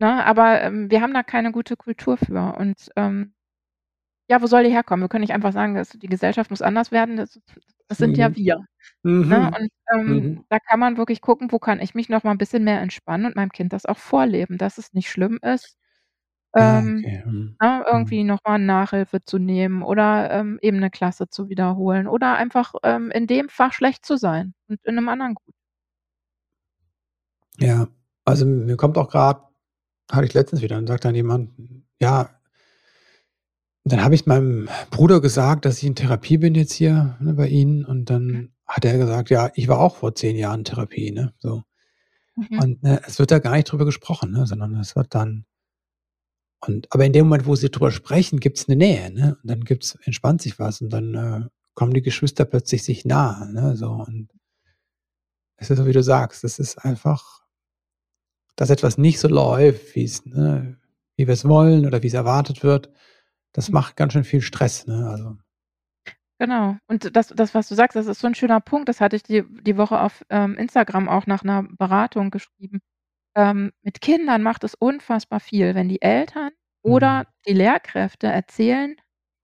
ne? Aber, ähm, wir haben da keine gute Kultur für und, ähm ja, wo soll die herkommen? Wir können nicht einfach sagen, dass die Gesellschaft muss anders werden, das das sind ja Mhm. wir, ne? Mhm. Und, Mhm. ähm, da kann man wirklich gucken, wo kann ich mich noch mal 'n bisschen mehr entspannen und meinem Kind das auch vorleben, dass es nicht schlimm ist, Ja, ähm, okay. Mhm. ne, Mhm. irgendwie noch mal Nachhilfe zu nehmen oder, ähm, eben 'ne Klasse zu wiederholen oder einfach, ähm, in dem Fach schlecht zu sein und in 'nem anderen gut. Ja, also, mir kommt auch grad hatte ich letztens wieder, dann sagt dann jemand: „Ja“ dann habe ich meinem Bruder gesagt, dass ich in Therapie bin jetzt hier, ne, bei Ihnen und Mhm. dann hat er gesagt: „Ja, ich war auch vor 10 Jahren in Therapie“, ne, so. Mhm. Und, ne, es wird da gar nicht drüber gesprochen, ne, sondern es wird dann und aber in dem Moment, wo sie drüber sprechen, gibt's 'ne Nähe, ne? Und dann gibt's entspannt sich was und dann, äh, kommen die Geschwister plötzlich sich nahe, ne, so und es ist so, wie du sagst, es ist einfach dass etwas nicht so läuft, wie's ne, wie wir's wollen oder wie's erwartet wird, das Mhm. macht ganz schön viel Stress, ne, also Genau. Und das das, was du sagst, das ist so 'n schöner Punkt, das hatte ich die die Woche auf, ähm, Instagram auch nach 'ner Beratung geschrieben. Ähm, mit Kindern macht es unfassbar viel, wenn die Eltern Mhm. oder die Lehrkräfte erzählen,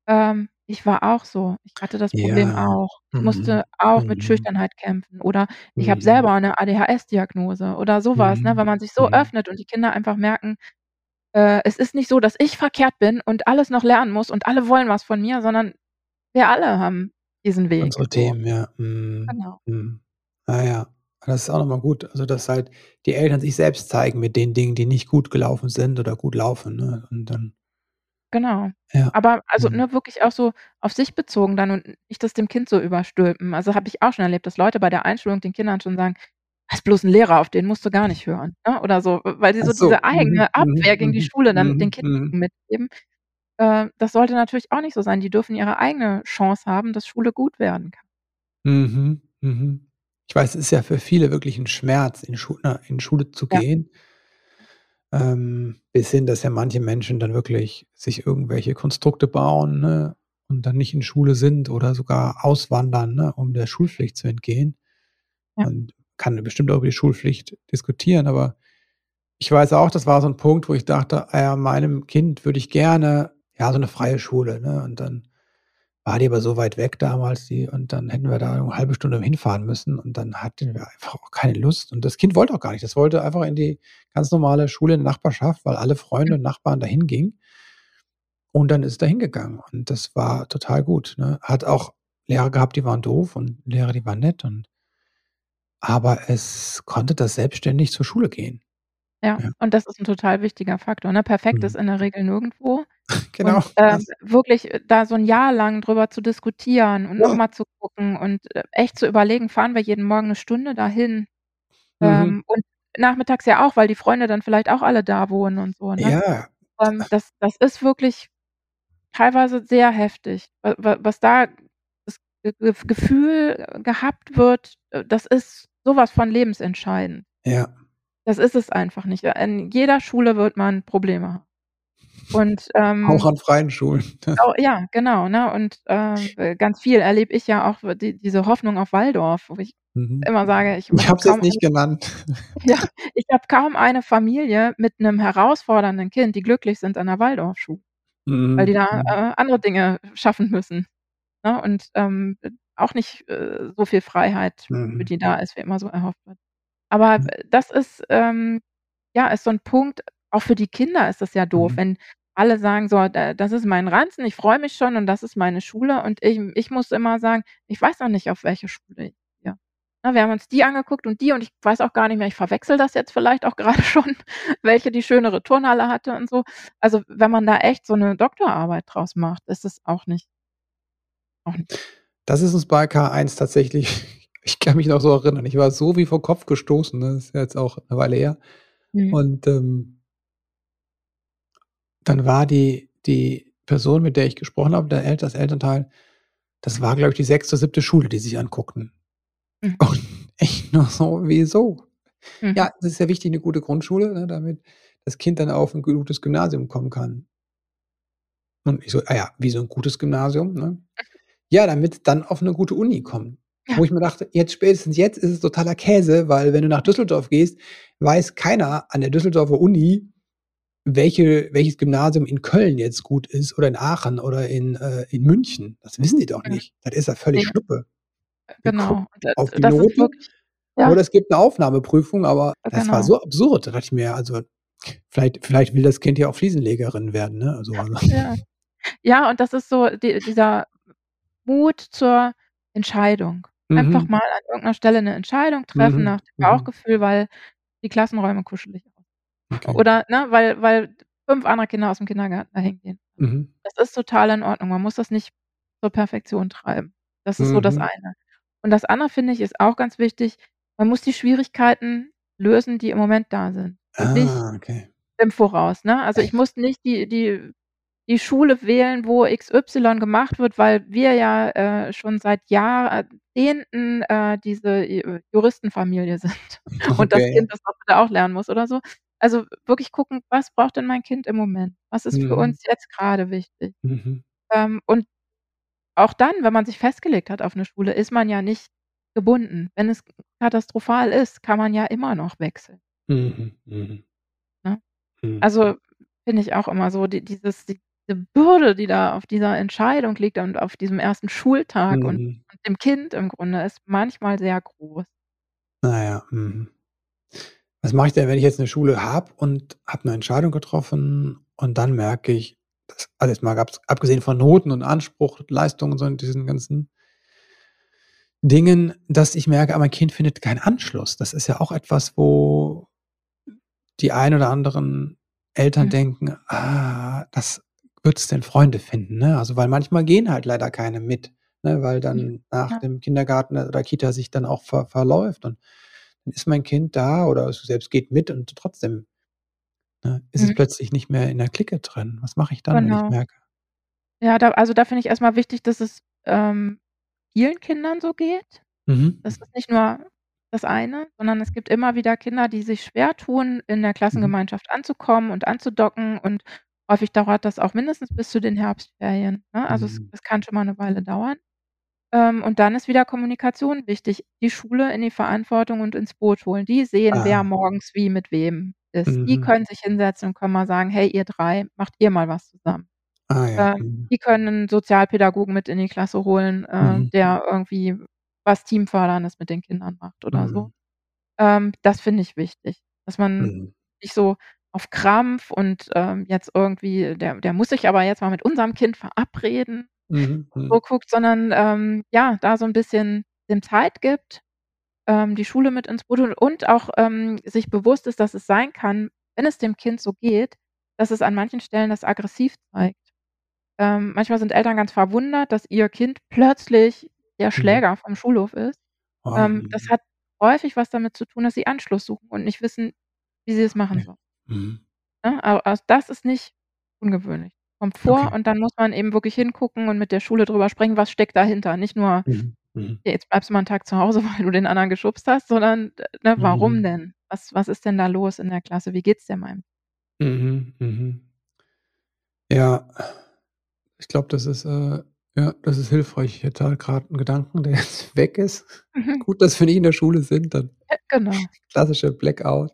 ähm: „Ich war auch so. Ich hatte das Problem Ja. auch. Ich Mhm. musste auch mit Mhm. Schüchternheit kämpfen“ oder „Ich habe Mhm. selber 'ne ADHS-Diagnose“ oder so was, ne? Wenn Mhm. man sich so Mhm. öffnet und die Kinder einfach merken, äh, es ist nicht so, dass ich verkehrt bin und alles noch lernen muss und alle wollen was von mir, sondern wir alle haben diesen Weg Unsere so. Themen, ja. Mhm. Genau. Mhm. Ah ja, das ist auch noch mal gut. Also, dass halt die Eltern sich selbst zeigen mit den Dingen, die nicht gut gelaufen sind oder gut laufen, ne? Und dann Genau. Ja. Aber also, Mhm. ne, wirklich auch so auf sich bezogen dann und nicht das dem Kind so überstülpen. Also, habe ich auch schon erlebt, dass Leute bei der Einschulung den Kindern schon sagen: „Das ist bloß 'n Lehrer, auf den musst du gar nicht hören“, ne, oder so, weil sie so so. diese Mhm. eigene Mhm. Abwehr gegen die Mhm. Schule dann den Mhm. Kindern Mhm. mitgeben. Äh, das sollte natürlich auch nicht so sein. Die dürfen ihre eigene Chance haben, dass Schule gut werden kann. Mhm. Mhm. Ich weiß, es ist ja für viele wirklich 'n Schmerz, in Schu ne, in Schule zu Ja. gehen. Ähm, bis hin, dass ja manche Menschen dann wirklich sich irgendwelche Konstrukte bauen, ne, und dann nicht in Schule sind oder sogar auswandern, ne, um der Schulpflicht zu entgehen. Ja. Man kann bestimmt auch über die Schulpflicht diskutieren, aber ich weiß auch, das war so 'n Punkt, wo ich dachte: „Ah ja, meinem Kind würde ich gerne, ja, so 'ne freie Schule“, ne? Und dann war die aber so weit weg damals, die und dann hätten wir da 'ne 1/2 Stunde hinfahren müssen und dann hatten wir einfach auch keine Lust. Und das Kind wollte auch gar nicht. Das wollte einfach in die ganz normale Schule in der Nachbarschaft, weil alle Freunde Mhm. und Nachbarn da hingingen. Und dann ist es da hingegangen und das war total gut, ne? Hat auch Lehrer gehabt, die waren doof und Lehrer, die waren nett und aber es konnte das selbstständig zur Schule gehen. Ja, Ja. und das ist 'n total wichtiger Faktor, ne? Perfekt ist Mhm. in der Regel nirgendwo. Genau, Und, ähm, das wirklich, äh, da so 'n Jahr lang drüber zu diskutieren und noch Ja. mal zu gucken und, äh, echt zu überlegen: „Fahren wir jeden Morgen 'ne Stunde dahin?“ Mhm. Ähm, und nachmittags ja auch, weil die Freunde dann vielleicht auch alle da wohnen und so, ne? Ja. Ähm, das das ist wirklich teilweise sehr heftig. Wa wa was da das Ge Gef Gefühl gehabt wird, äh, das ist so was von lebensentscheidend. Ja. Das ist es einfach nicht. In jeder Schule wird man Probleme haben. Und, Auch ähm an freien Schulen. Oh, ja, genau, ne? Und, äh, ganz viel erlebe ich ja auch die diese Hoffnung auf Waldorf, wo ich Mhm. immer sage, ich Ich habe es jetzt nicht eine genannt. ja, ich habe kaum eine Familie mit 'nem herausfordernden Kind, die glücklich sind an der Waldorfschule, weil die Mhm, da, mhm. äh, andere Dinge schaffen müssen, ne? Und, ähm, auch nicht, äh, so viel Freiheit für Mhm. die da ist, wie immer so erhofft wird. Aber, Mhm. das ist, ähm ja, ist so 'n Punkt auch für die Kinder ist das ja doof, Mhm. wenn alle sagen so: „Da das ist mein Ranzen, ich freue mich schon und das ist meine Schule.“ Und ich ich muss immer sagen: „Ich weiß noch nicht, auf welche Schule ich gehe.“ Ne, wir haben uns die angeguckt und die und ich weiß auch gar nicht mehr ich verwechsle das jetzt vielleicht auch grade schon, welche die schönere Turnhalle hatte und so. Also, wenn man da echt so 'ne Doktorarbeit draus macht, ist es auch nicht auch nicht Das ist uns bei K1 tatsächlich ich kann mich noch so erinnern. Ich war so wie vor Kopf gestoßen, ne? Das ist ja jetzt auch 'ne Weile her. Mhm. Und, ähm dann war die die Person, mit der ich gesprochen habe, der El das Elternteil, das war, glaube ich, die 6. oder 7. Schule, die sich anguckten. Mhm. Und ich nur so: „Wieso?“ Mhm. Ja, das ist ja wichtig, 'ne gute Grundschule, ne, damit das Kind dann auf 'n gutes Gymnasium kommen kann. Und ich so: „Ah ja, wie so 'n gutes Gymnasium“, ne? Ja, damit dann auf 'ne gute Uni kommen. Ja. Wo ich mir dachte: „Jetzt spätestens jetzt ist es totaler Käse, weil wenn du nach Düsseldorf gehst, weiß keiner an der Düsseldorfer Uni, welche welches Gymnasium in Köln jetzt gut ist oder in Aachen oder in, äh in München. Das wissen die doch nicht. Das ist ja völlig. Schnuppe. Genau. Auf die das ist Note wirklich ja. oder es gibt 'ne Aufnahmeprüfung, aber das war genau. so absurd. Da dachte ich mir: „Also, vielleicht vielleicht will das Kind ja auch Fliesenlegerin werden“, ne? Also Ja. Ja, und das ist so di dieser Mut zur Entscheidung. Einfach Mhm. mal an irgend 'ner Stelle 'ne Entscheidung treffen Mhm, nach dem mhm. Bauchgefühl, weil die Klassenräume kuschelig Okay. oder, ne, weil weil 5 andere Kinder aus'm Kindergarten da hingehen. Mhm. Das ist total in Ordnung. Man muss das nicht zur Perfektion treiben. Das ist so das Mhm. eine. Und das andere, finde ich, ist auch ganz wichtig, man muss die Schwierigkeiten lösen, die im Moment da sind und nicht Ah, okay. im Voraus, ne? Also, ich muss nicht die die die Schule wählen, wo XY gemacht wird, weil wir ja, äh, schon seit Jahrzehnten, äh, diese Ju Juristenfamilie sind und das Okay. Kind das auch bitte auch lernen muss oder so. Also, wirklich gucken, was braucht denn mein Kind im Moment? Was ist für Mhm. uns jetzt grade wichtig? Mhm. Ähm, und auch dann, wenn man sich festgelegt hat auf 'ne Schule, ist man ja nicht gebunden. Wenn es katastrophal ist, kann man ja immer noch wechseln. Mhm, mhm. Ne? Mhm. Also, finde ich auch immer so, die dieses die diese Bürde, die da auf dieser Entscheidung liegt und auf diesem 1. Schultag und Mhm. und dem Kind im Grunde ist manchmal sehr groß. Na ja, mhm. Was mache ich denn, wenn ich jetzt 'ne Schule habe und habe 'ne Entscheidung getroffen und dann merke ich, dass alles mal abs abgesehen von Noten und Anspruch, Leistung und so und diesen ganzen Dingen, dass ich merke, ah, mein Kind findet keinen Anschluss. Das ist ja auch etwas, wo die ein oder anderen Eltern Mhm. denken: „Ah, das wird es denn Freunde finden“, ne? Also, weil manchmal gehen halt leider keine mit, ne, weil dann nach ja. dem Kindergarten oder Kita sich dann auch ver verläuft und dann ist mein Kind da oder es selbst geht mit und trotzdem, ne, ist es Mhm. plötzlich nicht mehr in der Clique drin. Was mache ich dann, wenn ich Genau. merke Ja, da also, da finde ich erst mal wichtig, dass es, ähm, vielen Kindern so geht. Mhm. Das ist nicht nur das eine, sondern es gibt immer wieder Kinder, die sich schwer tun, in der Mhm. Klassengemeinschaft anzukommen und anzudocken und häufig dauert das auch mindestens bis zu den Herbstferien, ne? Also, es Mhm. es kann schon mal 'ne Weile dauern. Ähm, und dann ist wieder Kommunikation wichtig. Die Schule in die Verantwortung und ins Boot holen. Die sehen, wer Ah. morgens wie mit wem ist. Die Mhm. können sich hinsetzen und können mal sagen: „Hey, ihr 3, macht ihr mal was zusammen.“ Ah ja, Ähm, mhm. die können 'n Sozialpädagogen mit in die Klasse holen, äh, Mhm. der irgendwie was Teamförderndes mit den Kindern macht oder so. Mhm. Ähm, das finde ich wichtig, dass man Mhm. nicht so auf Krampf und, ähm, jetzt irgendwie der der muss sich aber jetzt mal mit unserem Kind verabreden, Mhm, so mhm. guckt, sondern, ähm, ja, da so 'n bisschen dem Zeit gibt ähm, die Schule mit ins Boot holt und auch, ähm, sich bewusst ist, dass es sein kann, wenn es dem Kind so geht, dass es an manchen Stellen das aggressiv zeigt. Ähm, manchmal sind Eltern ganz verwundert, dass ihr Kind plötzlich der mhm. Schläger mhm. vom Schulhof ist. Oh, das hat häufig was damit zu tun, dass sie Anschluss suchen und nicht wissen, wie sie es machen sollen. Mhm. Ne? Aber also das ist nicht ungewöhnlich. Kommt vor okay. und dann muss man eben wirklich hingucken und mit der Schule drüber sprechen, was steckt dahinter. Nicht nur, mhm. Mhm. jetzt bleibst du mal einen Tag zu Hause, weil du den anderen geschubst hast, sondern ne, warum mhm. denn? Was, was ist denn da los in der Klasse? Wie geht's dir meinem? Mhm, mhm. Ja, ich glaube, das ist, äh, ja, das ist hilfreich. Ich hätte halt gerade einen Gedanken, der jetzt weg ist. Mhm. Gut, dass wir nicht in der Schule sind, dann genau. klassischer Blackout.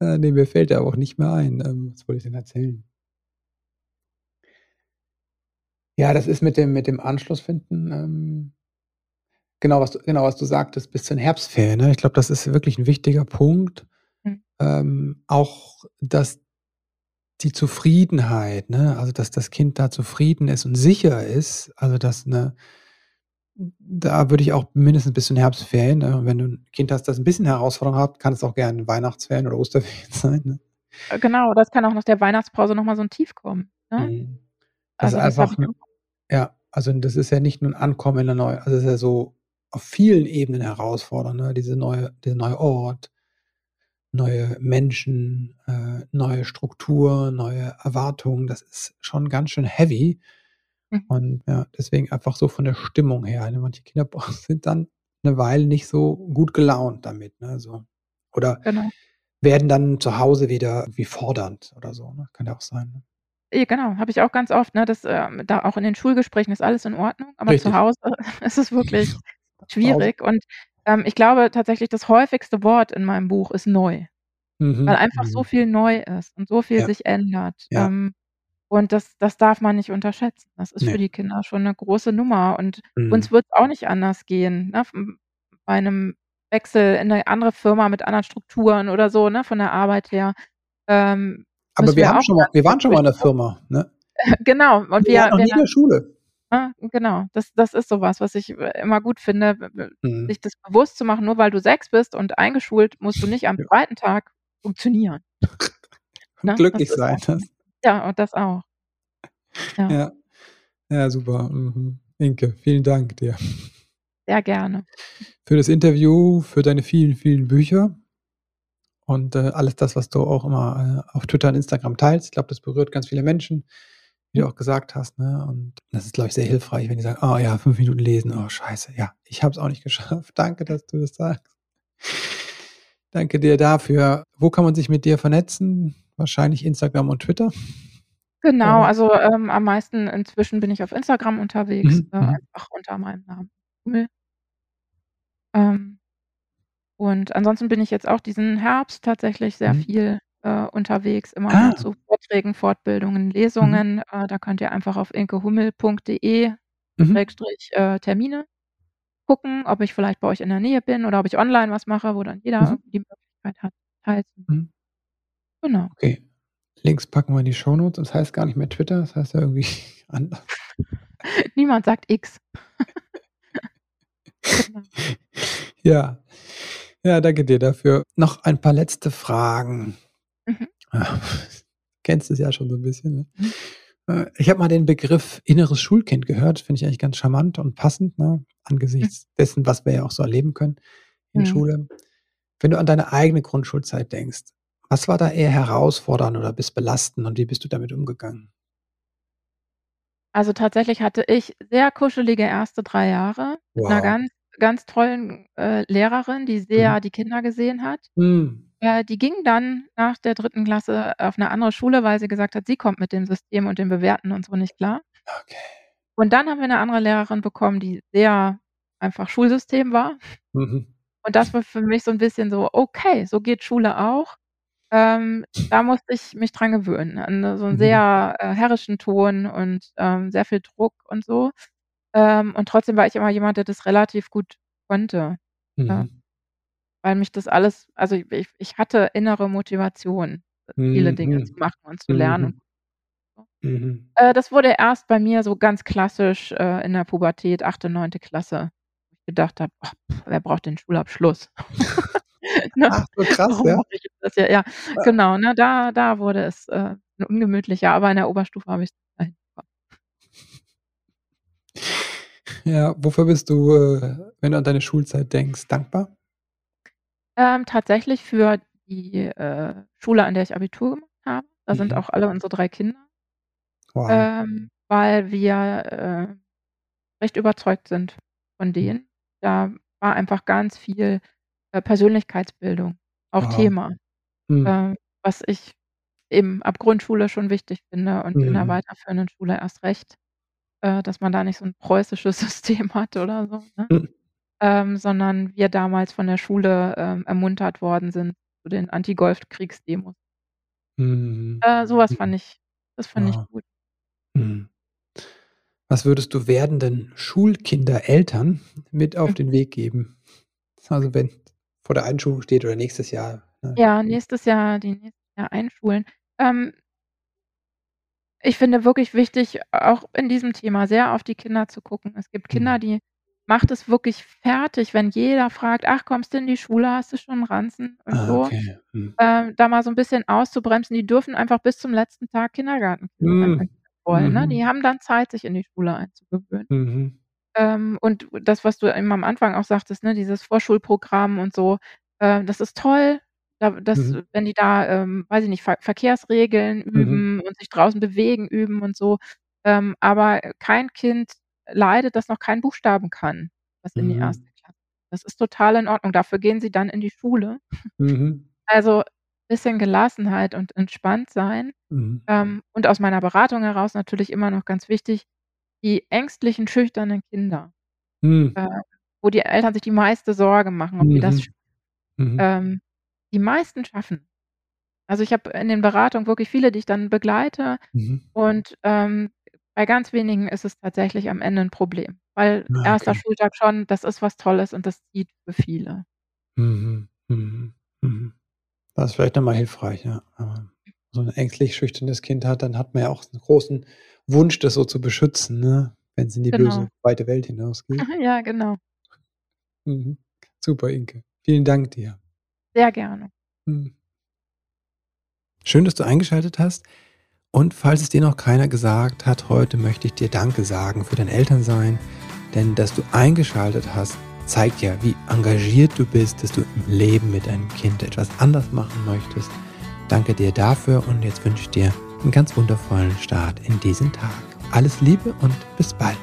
Äh, ne, mir fällt der auch nicht mehr ein. Ähm, was wollte ich denn erzählen? Ja, das ist mit dem mit dem Anschluss finden, ähm genau, was du genau, was du sagtest, bis zu den Herbstferien, ne? Ich glaube, das ist wirklich ein wichtiger Punkt. Mhm. Ähm, auch, dass die Zufriedenheit, ne, also dass das Kind da zufrieden ist und sicher ist, also dass ne da würde ich auch mindestens bis zu den Herbstferien, ne, wenn du ein Kind hast, das ein bisschen Herausforderung hat, kann es auch gerne Weihnachtsferien oder Osterferien sein, ne? Äh, genau, das kann auch nach der Weihnachtspause noch mal so ein Tief kommen, ne? Mhm. Also, das einfach ja, also das ist ja nicht nur ein Ankommen in der neue also es ist ja so auf vielen Ebenen herausfordernd, ne? Diese neue dieser neue Ort, neue Menschen, äh, neue Struktur, neue Erwartungen. Das ist schon ganz schön heavy. Mhm. Und ja, deswegen einfach so von der Stimmung her. Ne? Manche Kinder sind dann eine Weile nicht so gut gelaunt damit. Ne? So. Oder genau. werden dann zu Hause wieder wie fordernd oder so. Ne? Kann ja auch sein. Ne? Ja, genau, habe ich auch ganz oft, ne, dass, ähm, da auch in den Schulgesprächen ist alles in Ordnung, aber Richtig. zu Hause ist es wirklich schwierig und ähm, ich glaube tatsächlich, das häufigste Wort in meinem Buch ist neu, Mhm, weil einfach so mhm. viel neu ist und so viel Ja. sich ändert. Ja. Ähm, und das das darf man nicht unterschätzen. Das ist für die Kinder schon 'ne große Nummer und uns Mhm. wird's auch nicht anders gehen, ne? bei 'nem Wechsel in 'ne andere Firma mit anderen Strukturen oder so, ne, von der Arbeit her. Ähm, Aber wir haben schon mal wir waren schon mal in der Firma, ne? Genau, und Wir wir waren noch nie in der Schule. Ne? Genau, das das ist so was, ich äh, immer gut finde, Mhm. sich das bewusst zu machen, nur weil du 6 bist und eingeschult, musst du nicht am Ja. zweiten Tag funktionieren. Ne? Glücklich sein, das Ja, und das auch. Ja. Ja, ja super. Mhm. Inke, vielen Dank dir. Sehr gerne. Für das Interview, für deine vielen, vielen Bücher und, äh, alles das, was du auch immer, äh, auf Twitter und Instagram teilst. Ich glaube, das berührt ganz viele Menschen wie du auch gesagt hast. Ne? Und das ist, glaube ich, sehr hilfreich, wenn die sagen, oh ja, fünf Minuten lesen, oh scheiße, ja, ich habe es auch nicht geschafft. Danke, dass du das sagst. Danke dir dafür. Wo kann man sich mit dir vernetzen? Wahrscheinlich Instagram und Twitter. Genau, also ähm, am meisten inzwischen bin ich auf Instagram unterwegs, mhm. äh, mhm. einfach unter meinem Namen. Ähm, und ansonsten bin ich jetzt auch diesen Herbst tatsächlich sehr mhm. viel äh, unterwegs, immer ah. zu Vorträgen, Fortbildungen. Lesungen. Mhm. Äh, da könnt ihr einfach auf inkehummel.de mhm. äh, Termine gucken, ob ich vielleicht bei euch in der Nähe bin oder ob ich online was mache, wo dann jeder mhm. die Möglichkeit hat, teilzunehmen. Genau. Okay. Links packen wir in die Shownotes. Das heißt gar nicht mehr Twitter, das heißt ja irgendwie anders. Niemand sagt X. genau. Ja. Ja, danke dir dafür. Noch ein paar letzte Fragen. Mhm. Ja, kennst es ja schon so ein bisschen. Ne? Mhm. Äh, ich habe mal den Begriff inneres Schulkind gehört, finde ich eigentlich ganz charmant und passend, ne? angesichts mhm. dessen, was wir ja auch so erleben können in mhm. Schule. Wenn du an deine eigene Grundschulzeit denkst, was war da eher herausfordernd oder bis belastend und wie bist du damit umgegangen? Also tatsächlich hatte ich sehr kuschelige erste drei Jahre mit einer ganz, ganz tollen äh, Lehrerin, die sehr mhm. die Kinder gesehen hat. Mhm. Äh, die ging dann nach der dritten Klasse auf eine andere Schule, weil sie gesagt hat, sie kommt mit dem System und dem Bewerten und so nicht klar. Okay. Und dann haben wir eine andere Lehrerin bekommen, die sehr einfach Schulsystem war. Mhm. Und das war für mich so ein bisschen so: „Okay, so geht Schule auch.“ Ähm, da musste ich mich dran gewöhnen, an so einen Mhm. sehr, äh, herrischen Ton und, ähm, sehr viel Druck und so. Ähm, und trotzdem war ich immer jemand, der das relativ gut konnte. Mhm. Weil mich das alles also, ich ich hatte innere Motivation, viele Dinge mhm. zu machen und zu lernen. Mhm. Mhm. Äh, das wurde erst bei mir so ganz klassisch, äh, in der Pubertät, 8., 9. Klasse, gedacht habe: „Ach, wer braucht den Schulabschluss?“ Ne? Ach, so krass, ja? ich das ja? Ja, genau, ne? Da da wurde es, äh, ungemütlicher, aber in der Oberstufe habe ich's immer hinbekommen. Ja, wofür bist du, äh, wenn du an deine Schulzeit denkst, dankbar? Ähm, tatsächlich für die, äh, Schule, an der ich Abitur gemacht habe. Da sind Mhm. auch alle unsere 3 Kinder. Wow. Ähm, weil wir, äh, recht überzeugt sind von denen. Da war einfach ganz viel, äh, Persönlichkeitsbildung auch Wow. Thema, Mhm. ähm, was ich eben ab Grundschule schon wichtig finde und in der Mhm. weiterführenden Schule erst recht, äh, dass man da nicht so 'n preußisches System hat oder so, ne? Mhm. Ähm, sondern wir damals von der Schule, ähm, ermuntert worden sind zu den Anti-Golfkriegs-Demos. Mhm. Äh, so was Mhm. fand ich das fand ich Wow. gut. Mhm. Was würdest du werdenden Schulkindereltern mit auf Hm. den Weg geben? Also, wenn vor der Einschulung steht oder nächstes Jahr, ne? Ja, nächstes Jahr die nächstes Jahr einschulen. Ähm ich finde wirklich wichtig, auch in diesem Thema sehr auf die Kinder zu gucken. Es gibt Kinder, Mhm. die macht es wirklich fertig, wenn jeder fragt: „Ach, kommst du in die Schule? Hast du schon Ranzen?“ und Ah, so. okay. Mhm. Ähm, da mal so 'n bisschen auszubremsen. Die dürfen einfach bis zum letzten Tag sie das wollen, ne? Mhm. Die haben dann Zeit, sich in die Schule einzugewöhnen. Mhm. Ähm, und das, was du eben am Anfang auch sagtest, ne, dieses Vorschulprogramm und so, äh, das ist toll, da das Mhm. wenn die da, ähm, weiß ich nicht, Ver Verkehrsregeln Mhm. üben und sich draußen bewegen üben und so. Ähm, aber kein Kind leidet, das noch keinen Buchstaben kann, was in die Mhm. 1. Klasse das ist total in Ordnung. Dafür gehen sie dann in die Schule. Mhm. Also, bisschen Gelassenheit und entspannt sein. Mhm. Ähm, und aus meiner Beratung heraus natürlich immer noch ganz wichtig, die ängstlichen, schüchternen Kinder, Mhm. äh, wo die Eltern sich die meiste Sorge machen, ob die das Mhm. Mhm. ähm, die meisten schaffen. Also, ich habe in den Beratungen wirklich viele, die ich dann begleite Mhm. und, ähm, bei ganz wenigen ist es tatsächlich am Ende 'n Problem, weil Ah, 1. okay. Schultag schon, das ist was Tolles und das zieht für viele. Mhm. Mhm. Mhm. Das ist vielleicht noch mal hilfreich, ja. Wenn man so 'n ängstlich schüchternes Kind hat, dann hat man ja auch 'n großen Wunsch, das so zu beschützen, ne, wenn's in die Genau. böse, weite Welt hinausgeht. Ja, genau. Mhm. Super, Inke. Vielen Dank dir. Sehr gerne. Mhm. Schön, dass du eingeschaltet hast. Und falls es dir noch keiner gesagt hat, heute möchte ich dir Danke sagen für dein Elternsein. Denn dass du eingeschaltet hast, zeigt ja, wie engagiert du bist, dass du im Leben mit deinem Kind etwas anders machen möchtest. Danke dir dafür und jetzt wünsche ich dir 'n ganz wundervollen Start in diesen Tag. Alles Liebe und bis bald.